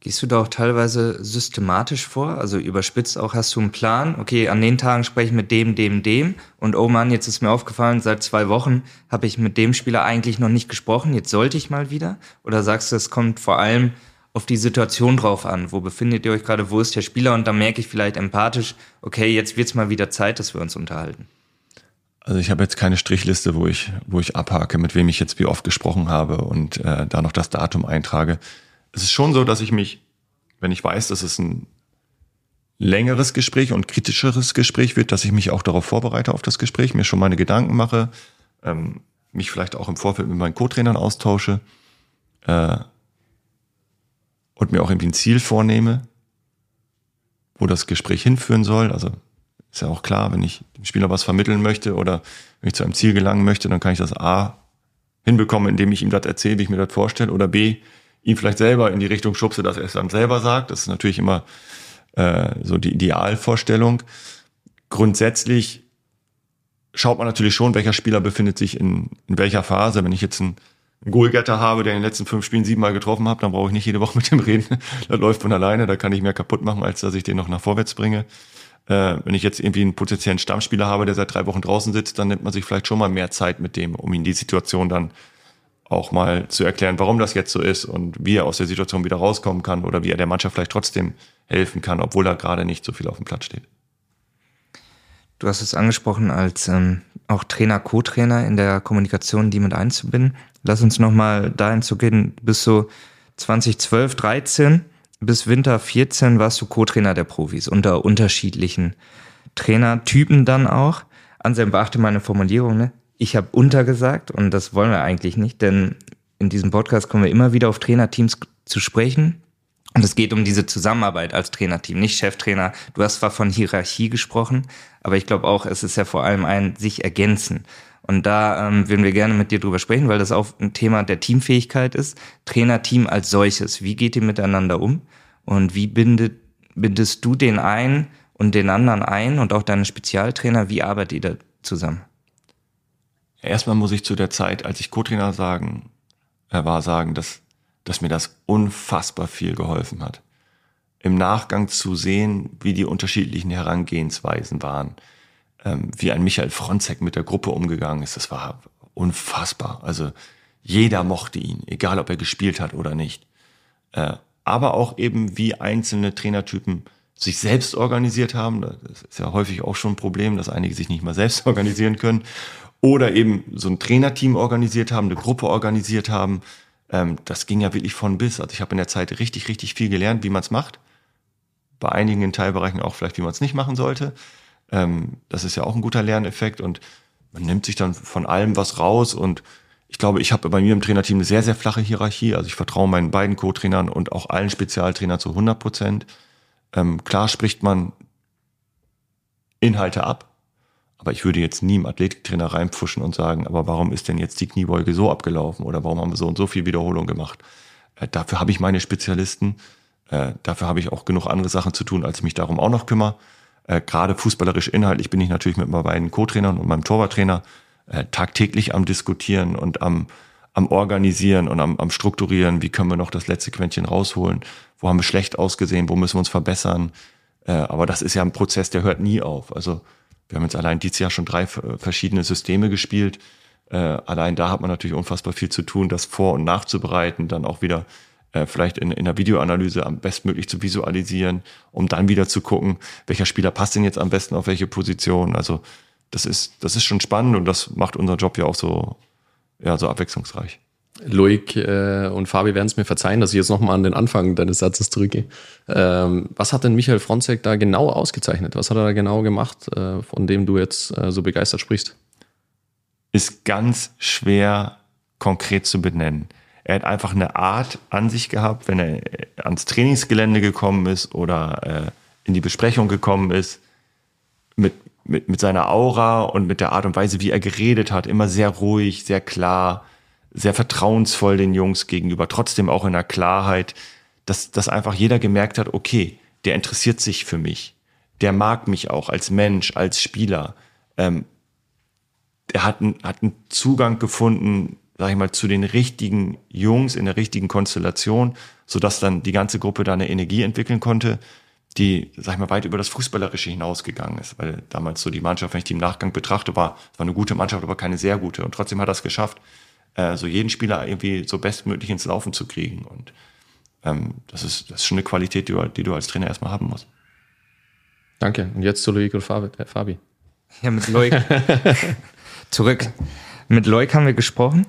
Speaker 3: Gehst du da auch teilweise systematisch vor? Also überspitzt auch, hast du einen Plan? Okay, an den Tagen spreche ich mit dem, dem, dem. Und oh Mann, jetzt ist mir aufgefallen, seit zwei Wochen habe ich mit dem Spieler eigentlich noch nicht gesprochen. Jetzt sollte ich mal wieder? Oder sagst du, es kommt vor allem auf die Situation drauf an? Wo befindet ihr euch gerade? Wo ist der Spieler? Und dann merke ich vielleicht empathisch, okay, jetzt wird's mal wieder Zeit, dass wir uns unterhalten.
Speaker 1: Also ich habe jetzt keine Strichliste, wo ich, wo ich abhake, mit wem ich jetzt wie oft gesprochen habe und äh, da noch das Datum eintrage es ist schon so, dass ich mich, wenn ich weiß, dass es ein längeres Gespräch und kritischeres Gespräch wird, dass ich mich auch darauf vorbereite auf das Gespräch, mir schon meine Gedanken mache, ähm, mich vielleicht auch im Vorfeld mit meinen Co-Trainern austausche äh, und mir auch irgendwie ein Ziel vornehme, wo das Gespräch hinführen soll. Also ist ja auch klar, wenn ich dem Spieler was vermitteln möchte oder wenn ich zu einem Ziel gelangen möchte, dann kann ich das A hinbekommen, indem ich ihm das erzähle, wie ich mir das vorstelle, oder B, ihn vielleicht selber in die Richtung schubse, dass er es dann selber sagt. Das ist natürlich immer äh, so die Idealvorstellung. Grundsätzlich schaut man natürlich schon, welcher Spieler befindet sich in, in welcher Phase. Wenn ich jetzt einen, einen Goalgetter habe, der in den letzten fünf Spielen siebenmal getroffen hat, dann brauche ich nicht jede Woche mit dem reden. das läuft von alleine, da kann ich mehr kaputt machen, als dass ich den noch nach vorwärts bringe. Äh, wenn ich jetzt irgendwie einen potenziellen Stammspieler habe, der seit drei Wochen draußen sitzt, dann nimmt man sich vielleicht schon mal mehr Zeit mit dem, um ihn die Situation dann auch mal zu erklären, warum das jetzt so ist und wie er aus der Situation wieder rauskommen kann oder wie er der Mannschaft vielleicht trotzdem helfen kann, obwohl er gerade nicht so viel auf dem Platz steht.
Speaker 3: Du hast es angesprochen, als ähm, auch Trainer, Co-Trainer in der Kommunikation, die mit einzubinden. Lass uns nochmal dahin zu gehen, bis so 2012, 13 bis Winter 14 warst du Co-Trainer der Profis unter unterschiedlichen Trainertypen dann auch. Anselm, beachte meine Formulierung, ne? ich habe untergesagt und das wollen wir eigentlich nicht, denn in diesem Podcast kommen wir immer wieder auf Trainerteams zu sprechen. Und es geht um diese Zusammenarbeit als Trainerteam, nicht Cheftrainer. Du hast zwar von Hierarchie gesprochen, aber ich glaube auch, es ist ja vor allem ein sich ergänzen. Und da ähm, würden wir gerne mit dir drüber sprechen, weil das auch ein Thema der Teamfähigkeit ist. Trainerteam als solches. Wie geht ihr miteinander um? Und wie bindet, bindest du den einen und den anderen ein und auch deine Spezialtrainer? Wie arbeitet ihr da zusammen?
Speaker 1: Erstmal muss ich zu der Zeit, als ich Co-Trainer sagen, äh, war, sagen, dass, dass mir das unfassbar viel geholfen hat. Im Nachgang zu sehen, wie die unterschiedlichen Herangehensweisen waren, ähm, wie ein Michael Fronzek mit der Gruppe umgegangen ist, das war unfassbar. Also jeder mochte ihn, egal ob er gespielt hat oder nicht. Äh, aber auch eben, wie einzelne Trainertypen sich selbst organisiert haben. Das ist ja häufig auch schon ein Problem, dass einige sich nicht mal selbst organisieren können. Oder eben so ein Trainerteam organisiert haben, eine Gruppe organisiert haben. Ähm, das ging ja wirklich von bis. Also ich habe in der Zeit richtig, richtig viel gelernt, wie man es macht. Bei einigen in Teilbereichen auch vielleicht, wie man es nicht machen sollte. Ähm, das ist ja auch ein guter Lerneffekt und man nimmt sich dann von allem was raus und ich glaube, ich habe bei mir im Trainerteam eine sehr, sehr flache Hierarchie. Also ich vertraue meinen beiden Co-Trainern und auch allen Spezialtrainern zu 100 Prozent. Ähm, klar spricht man Inhalte ab, aber ich würde jetzt nie im Athletiktrainer reinpfuschen und sagen, aber warum ist denn jetzt die Kniebeuge so abgelaufen oder warum haben wir so und so viel Wiederholung gemacht? Äh, dafür habe ich meine Spezialisten. Äh, dafür habe ich auch genug andere Sachen zu tun, als ich mich darum auch noch kümmere. Äh, Gerade fußballerisch inhaltlich bin ich natürlich mit meinen Co-Trainern und meinem Torwarttrainer äh, tagtäglich am Diskutieren und am, am Organisieren und am, am Strukturieren. Wie können wir noch das letzte Quäntchen rausholen? wo haben wir schlecht ausgesehen, wo müssen wir uns verbessern. Äh, aber das ist ja ein Prozess, der hört nie auf. Also wir haben jetzt allein dieses Jahr schon drei verschiedene Systeme gespielt. Äh, allein da hat man natürlich unfassbar viel zu tun, das vor- und nachzubereiten, dann auch wieder äh, vielleicht in, in der Videoanalyse am bestmöglich zu visualisieren, um dann wieder zu gucken, welcher Spieler passt denn jetzt am besten auf welche Position. Also das ist, das ist schon spannend und das macht unseren Job ja auch so, ja, so abwechslungsreich.
Speaker 4: Loik äh, und Fabi werden es mir verzeihen, dass ich jetzt nochmal an den Anfang deines Satzes drücke. Ähm, was hat denn Michael Fronzek da genau ausgezeichnet? Was hat er da genau gemacht, äh, von dem du jetzt äh, so begeistert sprichst?
Speaker 1: Ist ganz schwer konkret zu benennen. Er hat einfach eine Art an sich gehabt, wenn er ans Trainingsgelände gekommen ist oder äh, in die Besprechung gekommen ist, mit, mit, mit seiner Aura und mit der Art und Weise, wie er geredet hat, immer sehr ruhig, sehr klar sehr vertrauensvoll den Jungs gegenüber, trotzdem auch in der Klarheit, dass, dass einfach jeder gemerkt hat, okay, der interessiert sich für mich, der mag mich auch als Mensch, als Spieler. Ähm, er hat, einen, hat einen Zugang gefunden, sag ich mal, zu den richtigen Jungs in der richtigen Konstellation, sodass dann die ganze Gruppe da eine Energie entwickeln konnte, die, sag ich mal, weit über das Fußballerische hinausgegangen ist. Weil damals so die Mannschaft, wenn ich die im Nachgang betrachte, war, es war eine gute Mannschaft, aber keine sehr gute. Und trotzdem hat er es geschafft, äh, so jeden Spieler irgendwie so bestmöglich ins Laufen zu kriegen. Und ähm, das, ist, das ist schon eine Qualität, die du, die du als Trainer erstmal haben musst.
Speaker 4: Danke. Und jetzt zu Loic und äh, Fabi.
Speaker 3: Ja, mit Loic. Zurück. Mit Loic haben wir gesprochen.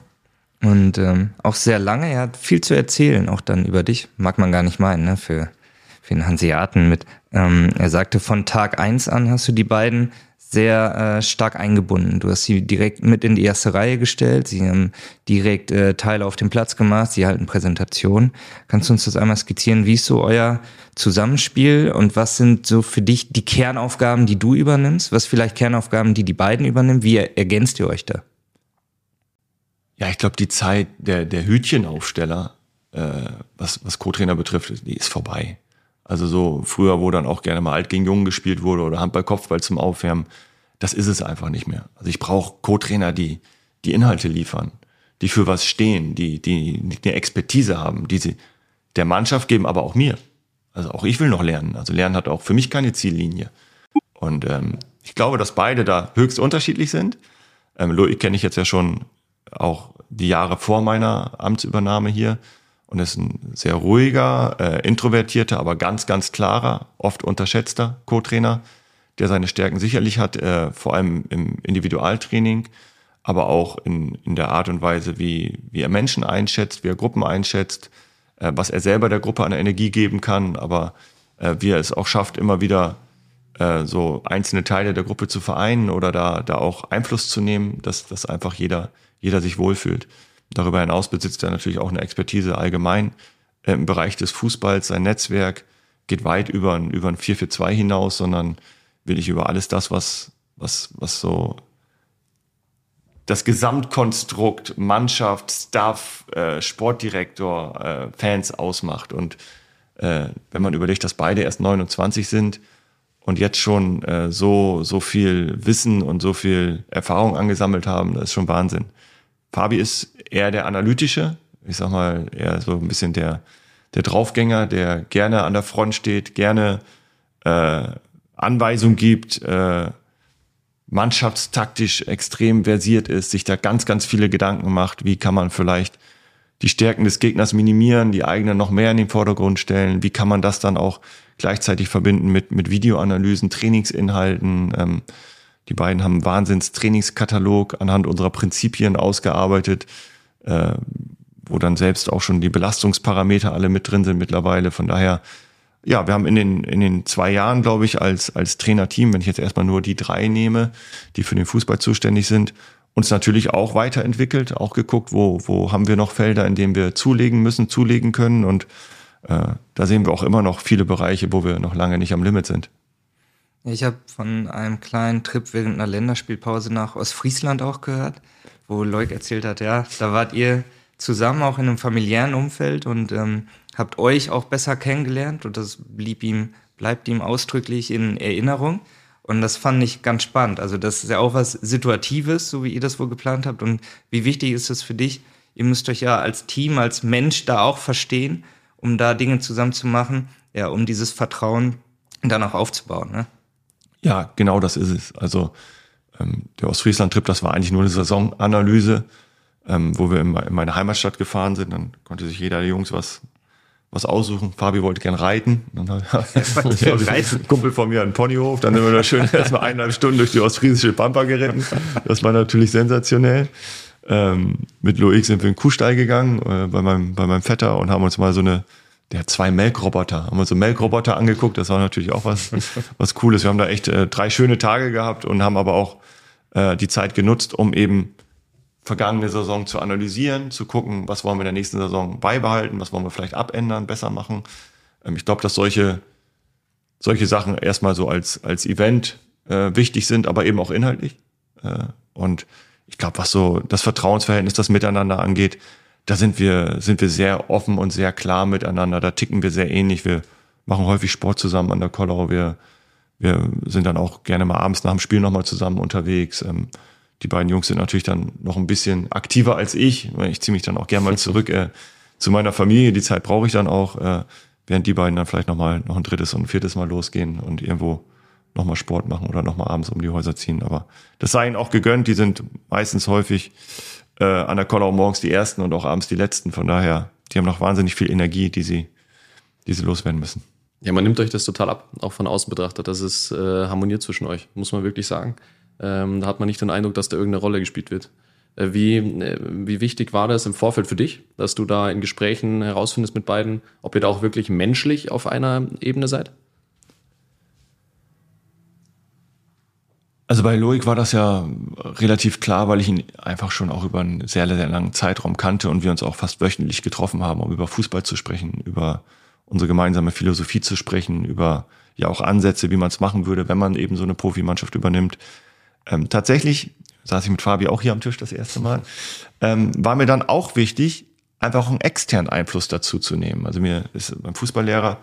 Speaker 3: Und ähm, auch sehr lange. Er hat viel zu erzählen, auch dann über dich. Mag man gar nicht meinen, ne? Für, für den Hanseaten mit. Ähm, er sagte, von Tag eins an hast du die beiden sehr äh, stark eingebunden. Du hast sie direkt mit in die erste Reihe gestellt, sie haben direkt äh, Teile auf dem Platz gemacht, sie halten Präsentationen. Kannst du uns das einmal skizzieren? Wie ist so euer Zusammenspiel und was sind so für dich die Kernaufgaben, die du übernimmst? Was vielleicht Kernaufgaben, die die beiden übernehmen? Wie ergänzt ihr euch da?
Speaker 1: Ja, ich glaube, die Zeit der, der Hütchenaufsteller, äh, was, was Co-Trainer betrifft, die ist vorbei. Also so früher, wo dann auch gerne mal alt gegen Jungen gespielt wurde oder Handball, Kopfball zum Aufwärmen. Das ist es einfach nicht mehr. Also ich brauche Co-Trainer, die die Inhalte liefern, die für was stehen, die, die, eine Expertise haben, die sie der Mannschaft geben, aber auch mir. Also auch ich will noch lernen. Also Lernen hat auch für mich keine Ziellinie. Und ähm, ich glaube, dass beide da höchst unterschiedlich sind. Ähm, Loic kenne ich jetzt ja schon auch die Jahre vor meiner Amtsübernahme hier. Und ist ein sehr ruhiger, äh, introvertierter, aber ganz, ganz klarer, oft unterschätzter Co-Trainer, der seine Stärken sicherlich hat, äh, vor allem im Individualtraining, aber auch in, in der Art und Weise, wie, wie er Menschen einschätzt, wie er Gruppen einschätzt, äh, was er selber der Gruppe an Energie geben kann, aber äh, wie er es auch schafft, immer wieder äh, so einzelne Teile der Gruppe zu vereinen oder da, da auch Einfluss zu nehmen, dass, dass einfach jeder, jeder sich wohlfühlt. Darüber hinaus besitzt er natürlich auch eine Expertise allgemein äh, im Bereich des Fußballs. Sein Netzwerk geht weit über, über ein 4-4-2 hinaus, sondern will ich über alles das, was, was, was so das Gesamtkonstrukt Mannschaft, Staff, äh, Sportdirektor, äh, Fans ausmacht. Und äh, wenn man überlegt, dass beide erst 29 sind und jetzt schon äh, so, so viel Wissen und so viel Erfahrung angesammelt haben, das ist schon Wahnsinn. Fabi ist eher der analytische, ich sag mal, eher so ein bisschen der, der Draufgänger, der gerne an der Front steht, gerne äh, Anweisung gibt, äh, mannschaftstaktisch extrem versiert ist, sich da ganz, ganz viele Gedanken macht, wie kann man vielleicht die Stärken des Gegners minimieren, die eigenen noch mehr in den Vordergrund stellen, wie kann man das dann auch gleichzeitig verbinden mit, mit Videoanalysen, Trainingsinhalten. Ähm, die beiden haben einen Wahnsinns-Trainingskatalog anhand unserer Prinzipien ausgearbeitet, äh, wo dann selbst auch schon die Belastungsparameter alle mit drin sind mittlerweile. Von daher ja, wir haben in den, in den zwei Jahren, glaube ich, als, als Trainerteam, wenn ich jetzt erstmal nur die drei nehme, die für den Fußball zuständig sind, uns natürlich auch weiterentwickelt, auch geguckt, wo, wo haben wir noch Felder, in denen wir zulegen müssen, zulegen können. Und äh, da sehen wir auch immer noch viele Bereiche, wo wir noch lange nicht am Limit sind.
Speaker 3: Ich habe von einem kleinen Trip während einer Länderspielpause nach Ostfriesland auch gehört, wo Leuk erzählt hat, ja, da wart ihr zusammen auch in einem familiären Umfeld und ähm, habt euch auch besser kennengelernt und das blieb ihm, bleibt ihm ausdrücklich in Erinnerung. Und das fand ich ganz spannend. Also das ist ja auch was Situatives, so wie ihr das wohl geplant habt. Und wie wichtig ist es für dich? Ihr müsst euch ja als Team, als Mensch da auch verstehen, um da Dinge zusammen zu machen, ja, um dieses Vertrauen dann auch aufzubauen. Ne?
Speaker 1: Ja, genau das ist es. Also ähm, der Ostfriesland-Trip, das war eigentlich nur eine Saisonanalyse, ähm, wo wir in, in meine Heimatstadt gefahren sind. Dann konnte sich jeder der Jungs was was aussuchen. Fabi wollte gern reiten. Dann hat ein Kumpel von mir einen Ponyhof. Dann sind wir da schön erstmal eineinhalb Stunden durch die ostfriesische Pampa geritten. Das war natürlich sensationell. Ähm, mit Loic sind wir in den Kuhstall gegangen äh, bei, meinem, bei meinem Vetter und haben uns mal so eine, der hat zwei Melkroboter, haben uns so Melkroboter angeguckt. Das war natürlich auch was, was Cooles. Wir haben da echt äh, drei schöne Tage gehabt und haben aber auch äh, die Zeit genutzt, um eben vergangene Saison zu analysieren, zu gucken, was wollen wir in der nächsten Saison beibehalten, was wollen wir vielleicht abändern, besser machen. Ähm, ich glaube, dass solche, solche Sachen erstmal so als, als Event äh, wichtig sind, aber eben auch inhaltlich. Äh, und ich glaube, was so das Vertrauensverhältnis, das Miteinander angeht, da sind wir, sind wir sehr offen und sehr klar miteinander. Da ticken wir sehr ähnlich. Wir machen häufig Sport zusammen an der Kollau. Wir, wir sind dann auch gerne mal abends nach dem Spiel nochmal zusammen unterwegs. Ähm, die beiden Jungs sind natürlich dann noch ein bisschen aktiver als ich. Ich ziehe mich dann auch gerne mal zurück äh, zu meiner Familie. Die Zeit brauche ich dann auch, äh, während die beiden dann vielleicht noch mal noch ein drittes und ein viertes Mal losgehen und irgendwo noch mal Sport machen oder noch mal abends um die Häuser ziehen. Aber das sei ihnen auch gegönnt. Die sind meistens häufig äh, an der Kollau morgens die ersten und auch abends die letzten. Von daher, die haben noch wahnsinnig viel Energie, die sie, die sie loswerden müssen.
Speaker 4: Ja, man nimmt euch das total ab, auch von außen betrachtet. Das ist äh, harmoniert zwischen euch, muss man wirklich sagen. Ähm, da hat man nicht den Eindruck, dass da irgendeine Rolle gespielt wird. Äh, wie, äh, wie wichtig war das im Vorfeld für dich, dass du da in Gesprächen herausfindest mit beiden, ob ihr da auch wirklich menschlich auf einer Ebene seid?
Speaker 1: Also bei Loic war das ja relativ klar, weil ich ihn einfach schon auch über einen sehr, sehr langen Zeitraum kannte und wir uns auch fast wöchentlich getroffen haben, um über Fußball zu sprechen, über unsere gemeinsame Philosophie zu sprechen, über ja auch Ansätze, wie man es machen würde, wenn man eben so eine Profimannschaft übernimmt. Ähm, tatsächlich saß ich mit Fabi auch hier am Tisch das erste Mal, ähm, war mir dann auch wichtig, einfach einen externen Einfluss dazu zu nehmen. Also mir ist beim Fußballlehrer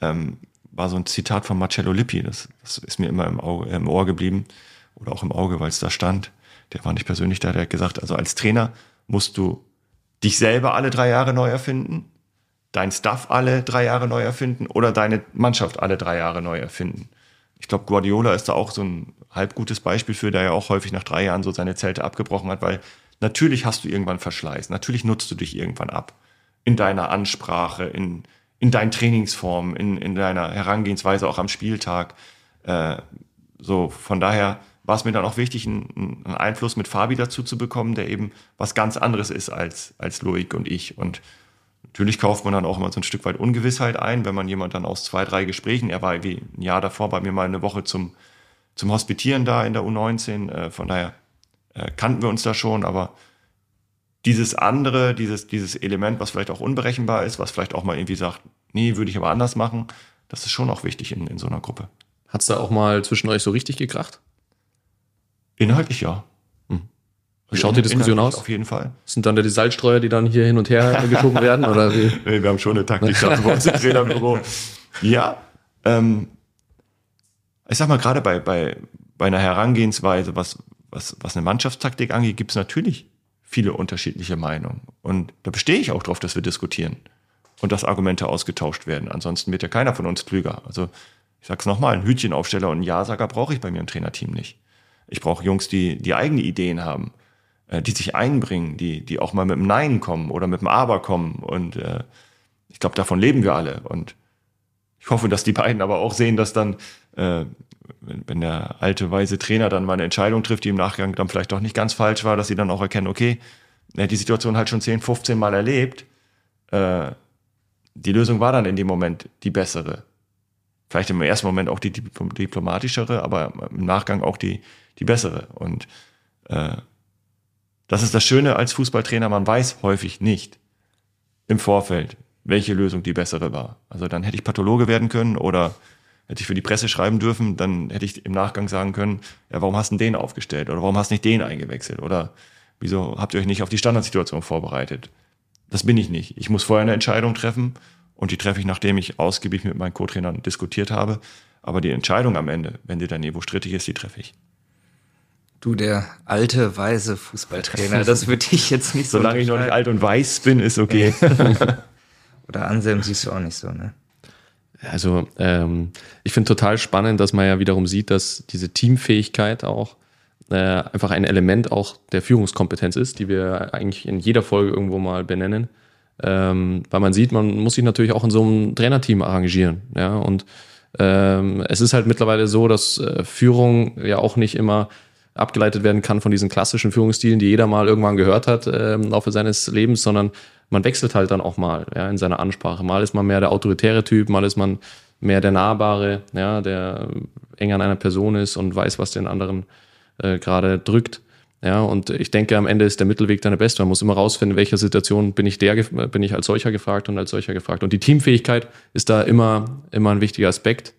Speaker 1: ähm, war so ein Zitat von Marcello Lippi, das, das ist mir immer im, Auge, im Ohr geblieben oder auch im Auge, weil es da stand. Der war nicht persönlich da, der hat gesagt, also als Trainer musst du dich selber alle drei Jahre neu erfinden, dein Staff alle drei Jahre neu erfinden oder deine Mannschaft alle drei Jahre neu erfinden. Ich glaube, Guardiola ist da auch so ein halb gutes Beispiel für, der ja auch häufig nach drei Jahren so seine Zelte abgebrochen hat, weil natürlich hast du irgendwann Verschleiß, natürlich nutzt du dich irgendwann ab in deiner Ansprache, in, in deinen Trainingsformen, in, in deiner Herangehensweise auch am Spieltag. Äh, so, von daher war es mir dann auch wichtig, einen, einen, Einfluss mit Fabi dazu zu bekommen, der eben was ganz anderes ist als, als Loic und ich. Und Natürlich kauft man dann auch immer so ein Stück weit Ungewissheit ein, wenn man jemand dann aus zwei, drei Gesprächen, er war wie ein Jahr davor bei mir mal eine Woche zum, zum Hospitieren da in der U19, äh, von daher äh, kannten wir uns da schon, aber dieses andere, dieses, dieses Element, was vielleicht auch unberechenbar ist, was vielleicht auch mal irgendwie sagt, nee, würde ich aber anders machen, das ist schon auch wichtig in, in so einer Gruppe.
Speaker 4: Hat es da auch mal zwischen euch so richtig gekracht?
Speaker 1: Inhaltlich ja.
Speaker 4: Wie schaut die Diskussion aus?
Speaker 1: Auf jeden Fall.
Speaker 4: Sind dann die Salzstreuer, die dann hier hin und her geschoben werden? Oder wie?
Speaker 1: Nee, wir haben schon eine Taktik bei uns im Trainerbüro. Ja, ähm, ich sag mal, gerade bei, bei, bei einer Herangehensweise, was, was, was eine Mannschaftstaktik angeht, gibt es natürlich viele unterschiedliche Meinungen. Und da bestehe ich auch drauf, dass wir diskutieren und dass Argumente ausgetauscht werden. Ansonsten wird ja keiner von uns klüger. Also ich sag's nochmal, ein Hütchenaufsteller und einen Ja-Sager brauche ich bei mir im Trainerteam nicht. Ich brauche Jungs, die, die eigene Ideen haben, äh, die sich einbringen, die, die auch mal mit einem Nein kommen oder mit einem Aber kommen. Und äh, ich glaube, davon leben wir alle. Und ich hoffe, dass die beiden aber auch sehen, dass dann, äh, wenn, wenn der alte, weise Trainer dann mal eine Entscheidung trifft, die im Nachgang dann vielleicht doch nicht ganz falsch war, dass sie dann auch erkennen, okay, er hat die Situation halt schon 10, 15 Mal erlebt. Äh, die Lösung war dann in dem Moment die bessere. Vielleicht im ersten Moment auch die diplomatischere, aber im Nachgang auch die, die bessere. Und äh, das ist das Schöne als Fußballtrainer, man weiß häufig nicht im Vorfeld, welche Lösung die bessere war. Also dann hätte ich Pathologe werden können oder hätte ich für die Presse schreiben dürfen, dann hätte ich im Nachgang sagen können, ja, warum hast du den aufgestellt oder warum hast du nicht den eingewechselt oder wieso habt ihr euch nicht auf die Standardsituation vorbereitet? Das bin ich nicht. Ich muss vorher eine Entscheidung treffen und die treffe ich, nachdem ich ausgiebig mit meinen Co-Trainern diskutiert habe. Aber die Entscheidung am Ende, wenn die Niveau strittig ist, die treffe ich.
Speaker 3: Du, der alte, weise Fußballtrainer, das würde ich jetzt nicht
Speaker 1: so. Solange ich noch nicht alt und weiß bin, ist okay.
Speaker 3: Oder Anselm siehst du auch nicht so, ne?
Speaker 4: Also ähm, ich finde total spannend, dass man ja wiederum sieht, dass diese Teamfähigkeit auch äh, einfach ein Element auch der Führungskompetenz ist, die wir eigentlich in jeder Folge irgendwo mal benennen. Ähm, weil man sieht, man muss sich natürlich auch in so einem Trainerteam arrangieren. Ja? Und ähm, es ist halt mittlerweile so, dass äh, Führung ja auch nicht immer abgeleitet werden kann von diesen klassischen Führungsstilen, die jeder mal irgendwann gehört hat äh, im Laufe seines Lebens, sondern man wechselt halt dann auch mal ja, in seiner Ansprache. Mal ist man mehr der autoritäre Typ, mal ist man mehr der Nahbare, ja, der eng an einer Person ist und weiß, was den anderen äh, gerade drückt. Ja, und ich denke, am Ende ist der Mittelweg dann der beste. Man muss immer rausfinden, in welcher Situation bin ich der, bin ich als solcher gefragt und als solcher gefragt. Und die Teamfähigkeit ist da immer, immer ein wichtiger Aspekt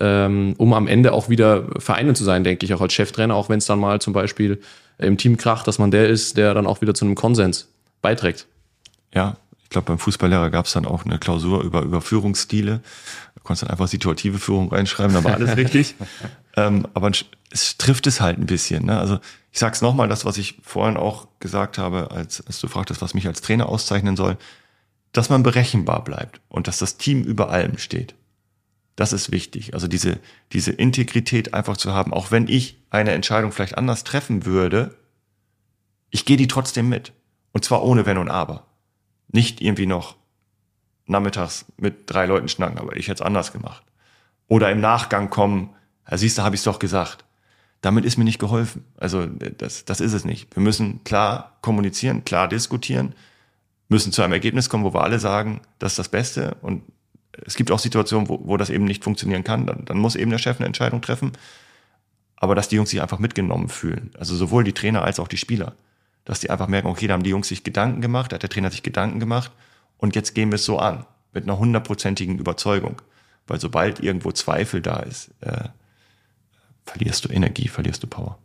Speaker 4: ähm, um am Ende auch wieder vereinen zu sein, denke ich, auch als Cheftrainer, auch wenn es dann mal zum Beispiel im Team kracht, dass man der ist, der dann auch wieder zu einem Konsens beiträgt.
Speaker 1: Ja, glaube, beim Fußballlehrer gab es dann auch eine Klausur über Überführungsstile. Du konntest dann einfach situative Führung reinschreiben, da war alles richtig. ähm, aber es trifft es halt ein bisschen. Ne? Also ich sag's nochmal, das, was ich vorhin auch gesagt habe, als, als du fragtest, was mich als Trainer auszeichnen soll, dass man berechenbar bleibt und dass das Team über allem steht. Das ist wichtig. Also diese, diese Integrität einfach zu haben, auch wenn ich eine Entscheidung vielleicht anders treffen würde, ich gehe die trotzdem mit. Und zwar ohne Wenn und Aber. Nicht irgendwie noch nachmittags mit drei Leuten schnacken, aber ich hätte es anders gemacht. Oder im Nachgang kommen, ja, siehst du, habe ich es doch gesagt. Damit ist mir nicht geholfen. Also das, das ist es nicht. Wir müssen klar kommunizieren, klar diskutieren, müssen zu einem Ergebnis kommen, wo wir alle sagen, das ist das Beste und es gibt auch Situationen, wo, wo das eben nicht funktionieren kann. Dann, dann muss eben der Chef eine Entscheidung treffen. Aber dass die Jungs sich einfach mitgenommen fühlen. Also sowohl die Trainer als auch die Spieler. Dass die einfach merken, okay, da haben die Jungs sich Gedanken gemacht, da hat der Trainer sich Gedanken gemacht und jetzt gehen wir es so an. Mit einer hundertprozentigen Überzeugung. Weil sobald irgendwo Zweifel da ist, äh, verlierst du Energie, verlierst du Power.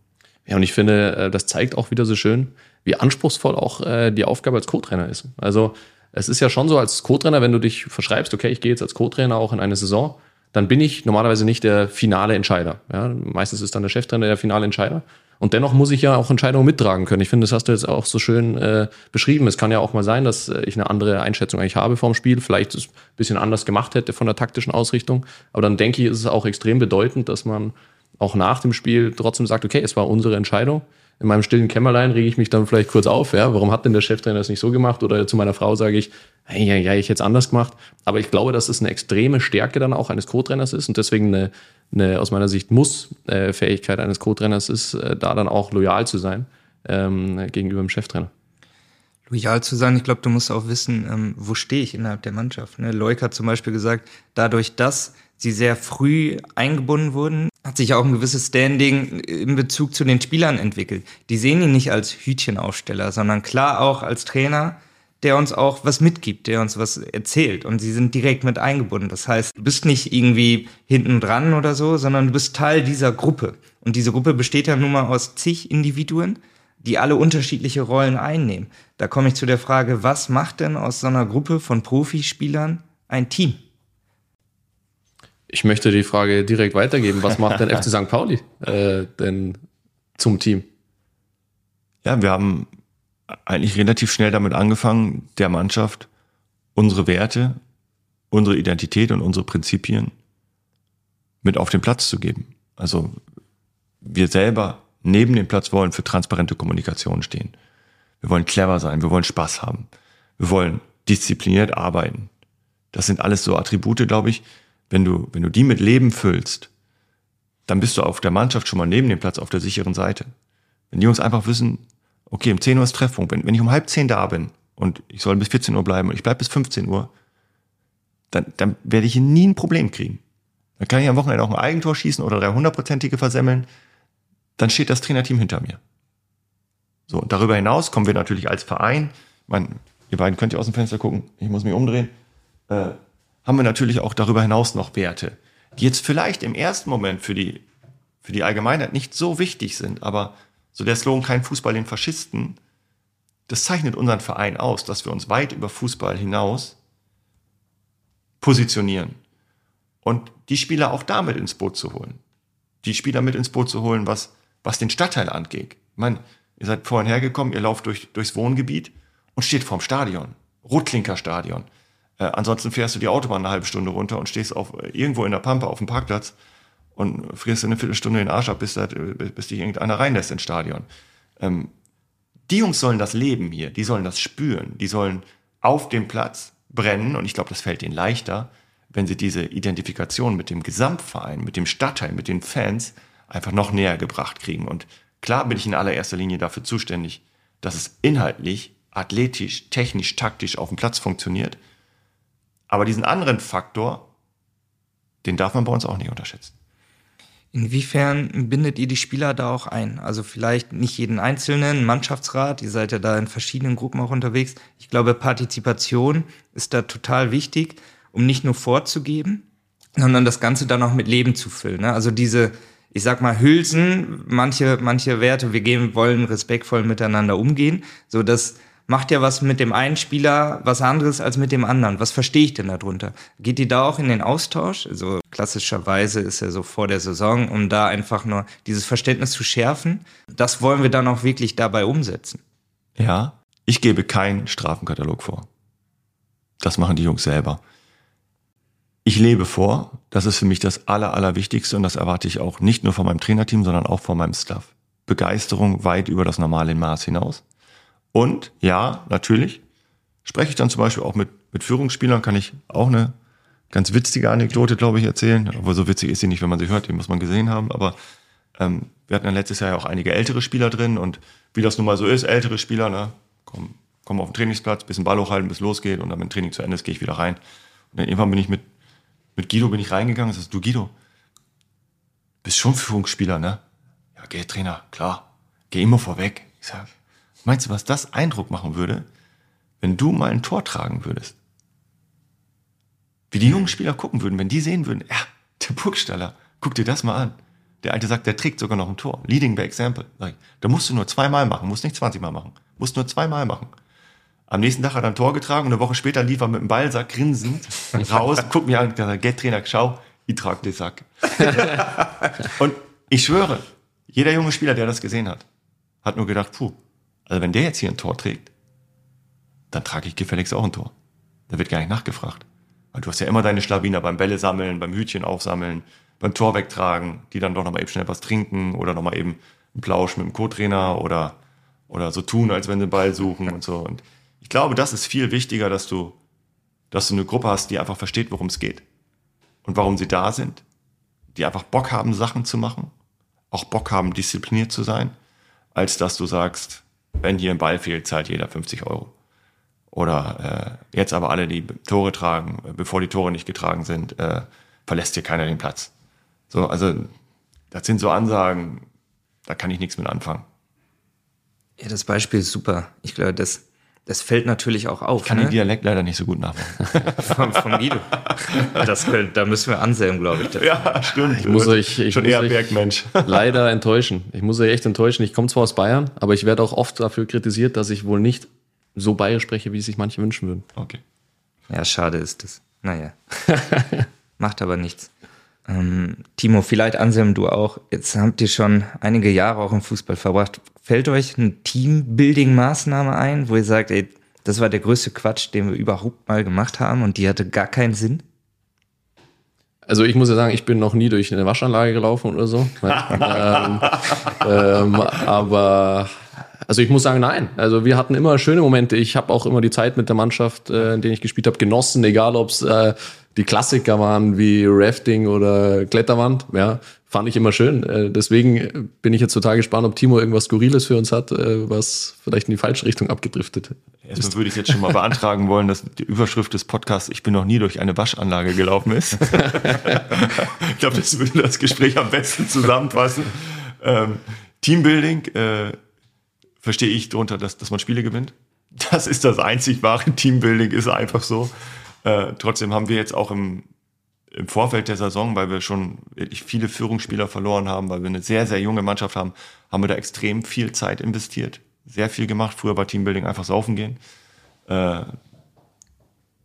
Speaker 4: Ja, und ich finde, äh, das zeigt auch wieder so schön, wie anspruchsvoll auch äh, die Aufgabe als Co-Trainer ist. Also es ist ja schon so als Co-Trainer, wenn du dich verschreibst, okay, ich gehe jetzt als Co-Trainer auch in eine Saison, dann bin ich normalerweise nicht der finale Entscheider. Ja, meistens ist dann der Cheftrainer der finale Entscheider. Und dennoch muss ich ja auch Entscheidungen mittragen können. Ich finde, das hast du jetzt auch so schön äh, beschrieben. Es kann ja auch mal sein, dass äh, ich eine andere Einschätzung eigentlich habe vom Spiel, vielleicht es ein bisschen anders gemacht hätte von der taktischen Ausrichtung. Aber dann denke ich, ist es auch extrem bedeutend, dass man auch nach dem Spiel trotzdem sagt, okay, es war unsere Entscheidung in meinem stillen Kämmerlein rege ich mich dann vielleicht kurz auf, ja, warum hat denn der Cheftrainer das nicht so gemacht? Oder zu meiner Frau sage ich, hey, ja, ja, ich hätte es anders gemacht. Aber ich glaube, dass es eine extreme Stärke dann auch eines Co-Trainers ist und deswegen eine, eine aus meiner Sicht Muss-Fähigkeit eines Co-Trainers ist, äh, da dann auch loyal zu sein ähm, gegenüber dem Cheftrainer.
Speaker 3: Loyal zu sein, ich glaube, du musst auch wissen, ähm, wo stehe ich innerhalb der Mannschaft. Ne? Leuk hat zum Beispiel gesagt, dadurch, dass sie sehr früh eingebunden wurden, hat sich auch ein gewisses Standing in Bezug zu den Spielern entwickelt. Die sehen ihn nicht als Hütchenaufsteller, sondern klar auch als Trainer, der uns auch was mitgibt, der uns was erzählt. Und sie sind direkt mit eingebunden. Das heißt, du bist nicht irgendwie hinten dran oder so, sondern du bist Teil dieser Gruppe. Und diese Gruppe besteht ja nun mal aus zig Individuen, die alle unterschiedliche Rollen einnehmen. Da komme ich zu der Frage, was macht denn aus so einer Gruppe von Profispielern ein Team?
Speaker 4: Ich möchte die Frage direkt weitergeben. Was macht denn FC St. Pauli äh, denn zum Team?
Speaker 1: Ja, wir haben eigentlich relativ schnell damit angefangen, der Mannschaft unsere Werte, unsere Identität und unsere Prinzipien mit auf den Platz zu geben. Also wir selber neben dem Platz wollen für transparente Kommunikation stehen. Wir wollen clever sein, wir wollen Spaß haben. Wir wollen diszipliniert arbeiten. Das sind alles so Attribute, glaube ich. Wenn du, wenn du die mit Leben füllst, dann bist du auf der Mannschaft schon mal neben dem Platz auf der sicheren Seite. Wenn die Jungs einfach wissen, okay, um 10 Uhr ist Treffpunkt, wenn, wenn ich um halb 10 da bin und ich soll bis 14 Uhr bleiben und ich bleibe bis 15 Uhr, dann, dann werde ich nie ein Problem kriegen. Dann kann ich am Wochenende auch ein Eigentor schießen oder 300-prozentige versemmeln. Dann steht das Trainerteam hinter mir. So, und darüber hinaus kommen wir natürlich als Verein, mein, ihr beiden könnt ja aus dem Fenster gucken, ich muss mich umdrehen, äh, haben wir natürlich auch darüber hinaus noch Werte, die jetzt vielleicht im ersten Moment für die, für die Allgemeinheit nicht so wichtig sind, aber so der Slogan kein Fußball den Faschisten, das zeichnet unseren Verein aus, dass wir uns weit über Fußball hinaus positionieren. Und die Spieler auch damit ins Boot zu holen. Die Spieler mit ins Boot zu holen, was, was den Stadtteil angeht. Ich meine, ihr seid vorhin hergekommen, ihr lauft durch, durchs Wohngebiet und steht vorm Stadion. Rotklinkerstadion. Äh, ansonsten fährst du die Autobahn eine halbe Stunde runter und stehst auf, äh, irgendwo in der Pampa auf dem Parkplatz und frierst eine Viertelstunde den Arsch ab, bis, das, äh, bis dich irgendeiner reinlässt ins Stadion. Ähm, die Jungs sollen das leben hier, die sollen das spüren, die sollen auf dem Platz brennen und ich glaube, das fällt ihnen leichter, wenn sie diese Identifikation mit dem Gesamtverein, mit dem Stadtteil, mit den Fans einfach noch näher gebracht kriegen. Und klar bin ich in allererster Linie dafür zuständig, dass es inhaltlich, athletisch, technisch, taktisch auf dem Platz funktioniert. Aber diesen anderen Faktor, den darf man bei uns auch nicht unterschätzen.
Speaker 3: Inwiefern bindet ihr die Spieler da auch ein? Also vielleicht nicht jeden Einzelnen, Mannschaftsrat, ihr seid ja da in verschiedenen Gruppen auch unterwegs. Ich glaube, Partizipation ist da total wichtig, um nicht nur vorzugeben, sondern das Ganze dann auch mit Leben zu füllen. Ne? Also diese, ich sag mal, Hülsen, manche, manche Werte, wir gehen, wollen respektvoll miteinander umgehen, so dass macht ja was mit dem einen Spieler was anderes als mit dem anderen. Was verstehe ich denn darunter? Geht die da auch in den Austausch? Also klassischerweise ist ja so vor der Saison, um da einfach nur dieses Verständnis zu schärfen. Das wollen wir dann auch wirklich dabei umsetzen.
Speaker 1: Ja, ich gebe keinen Strafenkatalog vor. Das machen die Jungs selber. Ich lebe vor, das ist für mich das Aller, Allerwichtigste und das erwarte ich auch nicht nur von meinem Trainerteam, sondern auch von meinem Staff. Begeisterung weit über das normale Maß hinaus. Und ja, natürlich, spreche ich dann zum Beispiel auch mit, mit Führungsspielern, kann ich auch eine ganz witzige Anekdote, glaube ich, erzählen. Aber so witzig ist sie nicht, wenn man sie hört, die muss man gesehen haben. Aber ähm, wir hatten ja letztes Jahr ja auch einige ältere Spieler drin und wie das nun mal so ist, ältere Spieler, ne, kommen, kommen auf den Trainingsplatz, bisschen Ball hochhalten, bis losgeht und dann, wenn Training zu Ende ist, gehe ich wieder rein. Und dann irgendwann bin ich mit, mit Guido bin ich reingegangen und sagst, du Guido, bist schon Führungsspieler, ne? Ja, geh Trainer, klar. Geh immer vorweg. Ich sag, Meinst du, was das Eindruck machen würde, wenn du mal ein Tor tragen würdest? Wie die jungen Spieler gucken würden, wenn die sehen würden, ja, der Burgstaller, guck dir das mal an. Der Alte sagt, der trägt sogar noch ein Tor. Leading by example. Sag ich, da musst du nur zweimal machen, musst nicht 20 Mal machen. Musst nur zweimal machen. Am nächsten Tag hat er ein Tor getragen und eine Woche später lief er mit dem Ballsack grinsend raus, guckt mir an, gesagt, Get Trainer, schau, ich trage den Sack. und ich schwöre, jeder junge Spieler, der das gesehen hat, hat nur gedacht, puh, also wenn der jetzt hier ein Tor trägt, dann trage ich gefälligst auch ein Tor. Da wird gar nicht nachgefragt. Weil du hast ja immer deine Schlawiner beim Bälle sammeln, beim Hütchen aufsammeln, beim Tor wegtragen, die dann doch nochmal eben schnell was trinken oder nochmal eben einen Plausch mit dem Co-Trainer oder, oder so tun, als wenn sie Ball suchen und so. Und ich glaube, das ist viel wichtiger, dass du, dass du eine Gruppe hast, die einfach versteht, worum es geht. Und warum sie da sind. Die einfach Bock haben, Sachen zu machen. Auch Bock haben, diszipliniert zu sein. Als dass du sagst, wenn hier ein Ball fehlt, zahlt jeder 50 Euro. Oder äh, jetzt aber alle, die Tore tragen, bevor die Tore nicht getragen sind, äh, verlässt hier keiner den Platz. So, also das sind so Ansagen, da kann ich nichts mit anfangen.
Speaker 3: Ja, das Beispiel ist super. Ich glaube, das, das fällt natürlich auch auf.
Speaker 1: Ich kann
Speaker 3: ne?
Speaker 1: den Dialekt leider nicht so gut nachmachen.
Speaker 3: von, von Guido. Das könnte, da müssen wir Anselm, glaube ich.
Speaker 1: Ja, stimmt.
Speaker 4: Ich muss euch, ich
Speaker 1: Schon
Speaker 4: muss
Speaker 1: eher Bergmensch.
Speaker 4: leider enttäuschen. Ich muss euch echt enttäuschen. Ich komme zwar aus Bayern, aber ich werde auch oft dafür kritisiert, dass ich wohl nicht so bayerisch spreche, wie sich manche wünschen würden.
Speaker 1: Okay.
Speaker 3: Ja, schade ist es. Naja. Macht aber nichts. Ähm, Timo, vielleicht Anselm, du auch. Jetzt habt ihr schon einige Jahre auch im Fußball verbracht. Fällt euch eine Teambuilding-Maßnahme ein, wo ihr sagt, ey, das war der größte Quatsch, den wir überhaupt mal gemacht haben und die hatte gar keinen Sinn?
Speaker 4: also ich muss ja sagen, ich bin noch nie durch eine Waschanlage gelaufen oder so. ähm, ähm, aber also ich muss sagen, nein. Also wir hatten immer schöne Momente. Ich habe auch immer die Zeit mit der Mannschaft, äh, in der ich gespielt habe, genossen, egal ob es äh, die Klassiker waren wie Rafting oder Kletterwand. Ja, fand ich immer schön. Äh, deswegen bin ich jetzt total gespannt, ob Timo irgendwas Skurriles für uns hat, äh, was vielleicht in die falsche Richtung abgedriftet
Speaker 1: Erstmal würde ich jetzt schon mal beantragen wollen, dass die Überschrift des Podcasts Ich bin noch nie durch eine Waschanlage gelaufen ist. ich glaube, das würde das Gespräch am besten zusammenfassen. Ähm, Teambuilding äh, verstehe ich darunter, dass, dass man Spiele gewinnt. Das ist das einzig wahre Teambuilding, ist einfach so. Äh, trotzdem haben wir jetzt auch im, im Vorfeld der Saison, weil wir schon wirklich viele Führungsspieler verloren haben, weil wir eine sehr, sehr junge Mannschaft haben, haben wir da extrem viel Zeit investiert, sehr viel gemacht. Früher war Teambuilding einfach saufen gehen. Äh,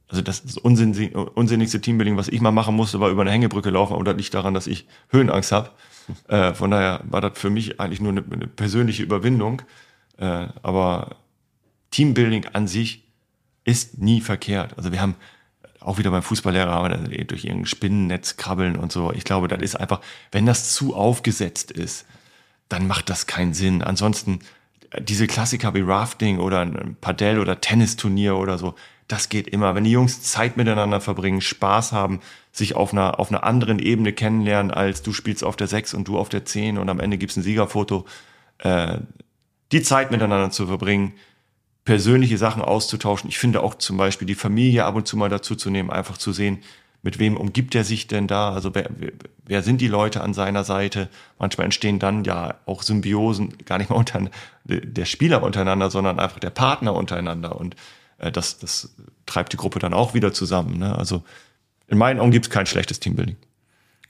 Speaker 1: also das, das unsinnigste Teambuilding, was ich mal machen musste, war über eine Hängebrücke laufen, aber das liegt daran, dass ich Höhenangst habe. Äh, von daher war das für mich eigentlich nur eine, eine persönliche Überwindung. Äh, aber Teambuilding an sich ist nie verkehrt. Also wir haben auch wieder beim Fußballlehrer haben wir durch irgendein Spinnennetz krabbeln und so. Ich glaube, das ist einfach, wenn das zu aufgesetzt ist, dann macht das keinen Sinn. Ansonsten äh, diese Klassiker wie Rafting oder ein Padel oder Tennisturnier oder so, das geht immer. Wenn die Jungs Zeit miteinander verbringen, Spaß haben, sich auf einer, auf einer anderen Ebene kennenlernen, als du spielst auf der 6 und du auf der 10 und am Ende gibt's ein Siegerfoto, äh, die Zeit miteinander zu verbringen, persönliche Sachen auszutauschen. Ich finde auch zum Beispiel die Familie ab und zu mal dazu zu nehmen, einfach zu sehen, mit wem umgibt er sich denn da? Also wer, wer sind die Leute an seiner Seite? Manchmal entstehen dann ja auch Symbiosen, gar nicht mal unter der Spieler untereinander, sondern einfach der Partner untereinander. Und äh, das, das treibt die Gruppe dann auch wieder zusammen. Ne? Also in meinen Augen gibt es kein schlechtes Teambuilding.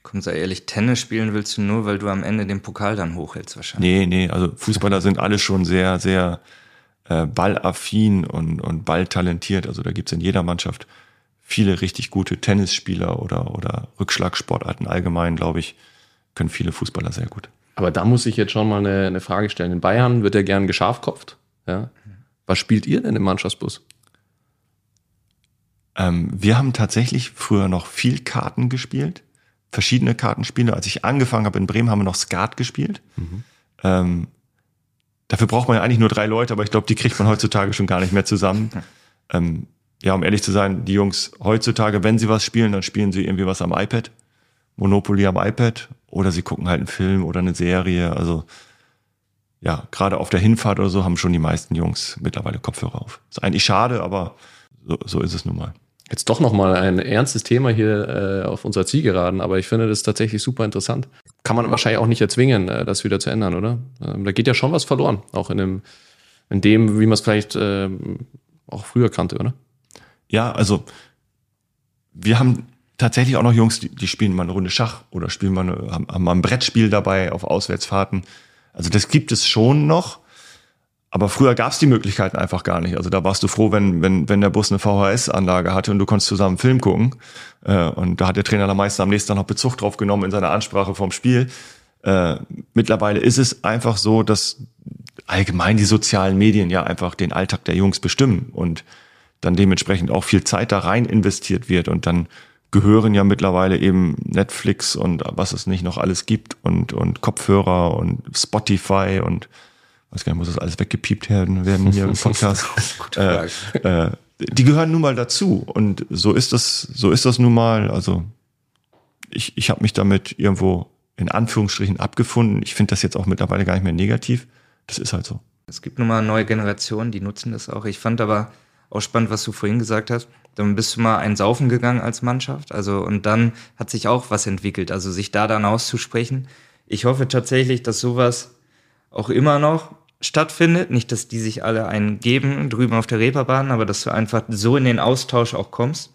Speaker 3: Komm, sei ehrlich, Tennis spielen willst du nur, weil du am Ende den Pokal dann hochhältst wahrscheinlich.
Speaker 1: Nee, nee, also Fußballer sind alle schon sehr, sehr äh, ballaffin und, und balltalentiert. Also da gibt's in jeder Mannschaft viele richtig gute Tennisspieler oder, oder Rückschlagsportarten allgemein, glaube ich, können viele Fußballer sehr gut.
Speaker 4: Aber da muss ich jetzt schon mal eine, eine Frage stellen. In Bayern wird er gern geschafkopft. Ja? Was spielt ihr denn im Mannschaftsbus?
Speaker 1: Ähm, wir haben tatsächlich früher noch viel Karten gespielt verschiedene Kartenspiele. Als ich angefangen habe in Bremen, haben wir noch Skat gespielt. Mhm. Ähm, dafür braucht man ja eigentlich nur drei Leute, aber ich glaube, die kriegt man heutzutage schon gar nicht mehr zusammen. Ähm, ja, um ehrlich zu sein, die Jungs heutzutage, wenn sie was spielen, dann spielen sie irgendwie was am iPad, Monopoly am iPad, oder sie gucken halt einen Film oder eine Serie. Also ja, gerade auf der Hinfahrt oder so haben schon die meisten Jungs mittlerweile Kopfhörer auf. Ist eigentlich schade, aber so, so ist es nun mal.
Speaker 4: Jetzt doch nochmal ein ernstes Thema hier äh, auf unserer Zielgeraden, aber ich finde das tatsächlich super interessant. Kann man wahrscheinlich auch nicht erzwingen, äh, das wieder zu ändern, oder? Ähm, da geht ja schon was verloren, auch in dem, in dem wie man es vielleicht äh, auch früher kannte, oder?
Speaker 1: Ja, also wir haben tatsächlich auch noch Jungs, die, die spielen mal eine Runde Schach oder spielen mal eine, haben, haben mal ein Brettspiel dabei auf Auswärtsfahrten. Also das gibt es schon noch. Aber früher gab es die Möglichkeiten einfach gar nicht. Also da warst du froh, wenn, wenn, wenn der Bus eine VHS-Anlage hatte und du konntest zusammen Film gucken. Äh, und da hat der Trainer dann meistens am nächsten Tag noch Bezug drauf genommen in seiner Ansprache vom Spiel. Äh, mittlerweile ist es einfach so, dass allgemein die sozialen Medien ja einfach den Alltag der Jungs bestimmen und dann dementsprechend auch viel Zeit da rein investiert wird und dann gehören ja mittlerweile eben Netflix und was es nicht noch alles gibt und, und Kopfhörer und Spotify und weiß gar nicht, muss das alles weggepiept werden, werden hier im Podcast. äh, äh, die gehören nun mal dazu und so ist das, so ist das nun mal. Also ich, ich habe mich damit irgendwo in Anführungsstrichen abgefunden. Ich finde das jetzt auch mittlerweile gar nicht mehr negativ. Das ist halt so.
Speaker 3: Es gibt nun mal neue Generationen, die nutzen das auch. Ich fand aber auch spannend, was du vorhin gesagt hast. Dann bist du mal ein Saufen gegangen als Mannschaft. Also, und dann hat sich auch was entwickelt. Also, sich da dann auszusprechen. Ich hoffe tatsächlich, dass sowas auch immer noch stattfindet. Nicht, dass die sich alle einen geben drüben auf der Reeperbahn, aber dass du einfach so in den Austausch auch kommst.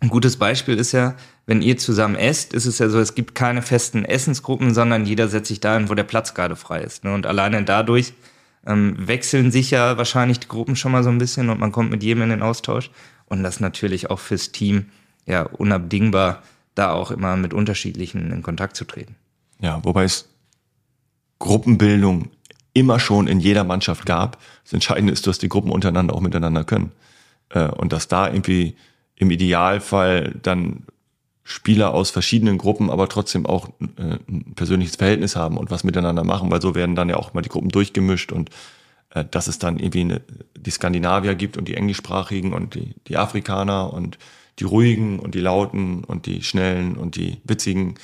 Speaker 3: Ein gutes Beispiel ist ja, wenn ihr zusammen esst, ist es ja so, es gibt keine festen Essensgruppen, sondern jeder setzt sich dahin, wo der Platz gerade frei ist. Ne? Und alleine dadurch ähm, wechseln sich ja wahrscheinlich die Gruppen schon mal so ein bisschen und man kommt mit jedem in den Austausch. Und das natürlich auch fürs Team ja unabdingbar, da auch immer mit unterschiedlichen in Kontakt zu treten.
Speaker 1: Ja, wobei es Gruppenbildung immer schon in jeder Mannschaft gab. Das Entscheidende ist, dass die Gruppen untereinander auch miteinander können. Äh, und dass da irgendwie im Idealfall dann Spieler aus verschiedenen Gruppen, aber trotzdem auch äh, ein persönliches Verhältnis haben und was miteinander machen, weil so werden dann ja auch mal die Gruppen durchgemischt und äh, dass es dann irgendwie eine, die Skandinavier gibt und die englischsprachigen und die, die Afrikaner und die ruhigen und die lauten und die schnellen und die witzigen.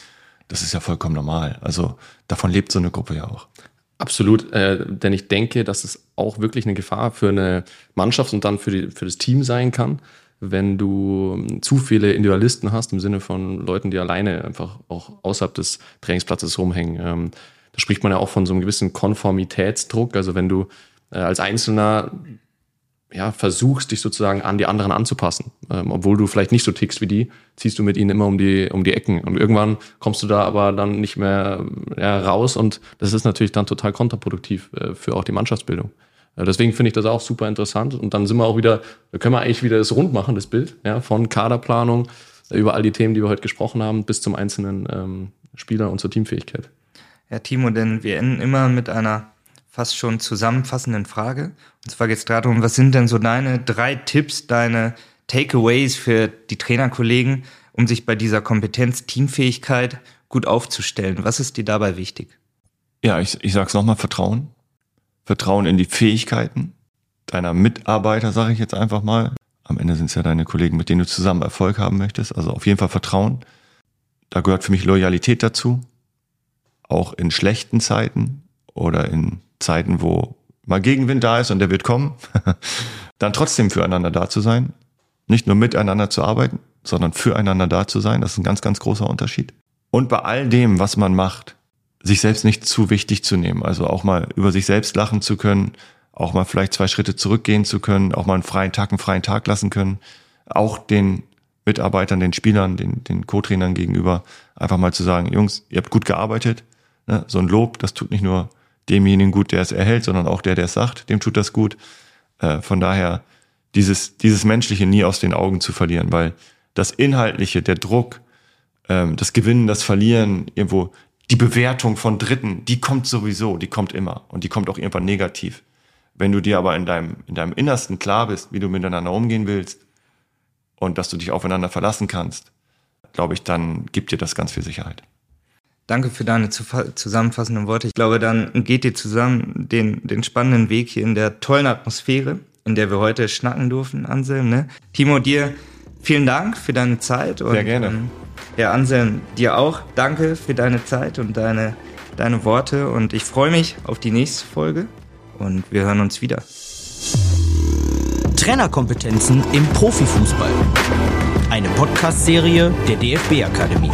Speaker 1: Das ist ja vollkommen normal. Also davon lebt so eine Gruppe ja auch.
Speaker 4: Absolut, äh, denn ich denke, dass es auch wirklich eine Gefahr für eine Mannschaft und dann für, die, für das Team sein kann, wenn du ähm, zu viele Individualisten hast, im Sinne von Leuten, die alleine einfach auch außerhalb des Trainingsplatzes rumhängen. Ähm, da spricht man ja auch von so einem gewissen Konformitätsdruck. Also wenn du äh, als Einzelner ja, versuchst, dich sozusagen an die anderen anzupassen. Ähm, obwohl du vielleicht nicht so tickst wie die, ziehst du mit ihnen immer um die, um die Ecken. Und irgendwann kommst du da aber dann nicht mehr ja, raus und das ist natürlich dann total kontraproduktiv äh, für auch die Mannschaftsbildung. Äh, deswegen finde ich das auch super interessant. Und dann sind wir auch wieder, da können wir eigentlich wieder das rund machen, das Bild, ja, von Kaderplanung äh, über all die Themen, die wir heute gesprochen haben, bis zum einzelnen ähm, Spieler und zur Teamfähigkeit.
Speaker 3: Ja, Timo, denn wir enden immer mit einer fast schon zusammenfassenden Frage. Und zwar geht es darum, was sind denn so deine drei Tipps, deine Takeaways für die Trainerkollegen, um sich bei dieser Kompetenz, Teamfähigkeit gut aufzustellen? Was ist dir dabei wichtig?
Speaker 1: Ja, ich, ich sage es nochmal, Vertrauen. Vertrauen in die Fähigkeiten deiner Mitarbeiter, sage ich jetzt einfach mal. Am Ende sind es ja deine Kollegen, mit denen du zusammen Erfolg haben möchtest. Also auf jeden Fall Vertrauen. Da gehört für mich Loyalität dazu. Auch in schlechten Zeiten oder in Zeiten, wo mal Gegenwind da ist und der wird kommen, dann trotzdem füreinander da zu sein. Nicht nur miteinander zu arbeiten, sondern füreinander da zu sein. Das ist ein ganz, ganz großer Unterschied. Und bei all dem, was man macht, sich selbst nicht zu wichtig zu nehmen. Also auch mal über sich selbst lachen zu können, auch mal vielleicht zwei Schritte zurückgehen zu können, auch mal einen freien Tag, einen freien Tag lassen können. Auch den Mitarbeitern, den Spielern, den, den Co-Trainern gegenüber einfach mal zu sagen, Jungs, ihr habt gut gearbeitet. Ne? So ein Lob, das tut nicht nur demjenigen gut, der es erhält, sondern auch der, der es sagt, dem tut das gut. Äh, von daher dieses, dieses Menschliche nie aus den Augen zu verlieren, weil das Inhaltliche, der Druck, ähm, das Gewinnen, das Verlieren, irgendwo die Bewertung von Dritten, die kommt sowieso, die kommt immer und die kommt auch irgendwann negativ. Wenn du dir aber in deinem, in deinem Innersten klar bist, wie du miteinander umgehen willst und dass du dich aufeinander verlassen kannst, glaube ich, dann gibt dir das ganz viel Sicherheit.
Speaker 3: Danke für deine zusammenfassenden Worte. Ich glaube, dann geht ihr zusammen den, den spannenden Weg hier in der tollen Atmosphäre, in der wir heute schnacken durften, Anselm. Ne? Timo, dir vielen Dank für deine Zeit.
Speaker 1: Und, Sehr gerne. Ähm,
Speaker 3: ja, Anselm, dir auch. Danke für deine Zeit und deine, deine Worte. Und ich freue mich auf die nächste Folge. Und wir hören uns wieder.
Speaker 2: Trainerkompetenzen im Profifußball. Eine Podcast-Serie der DFB-Akademie.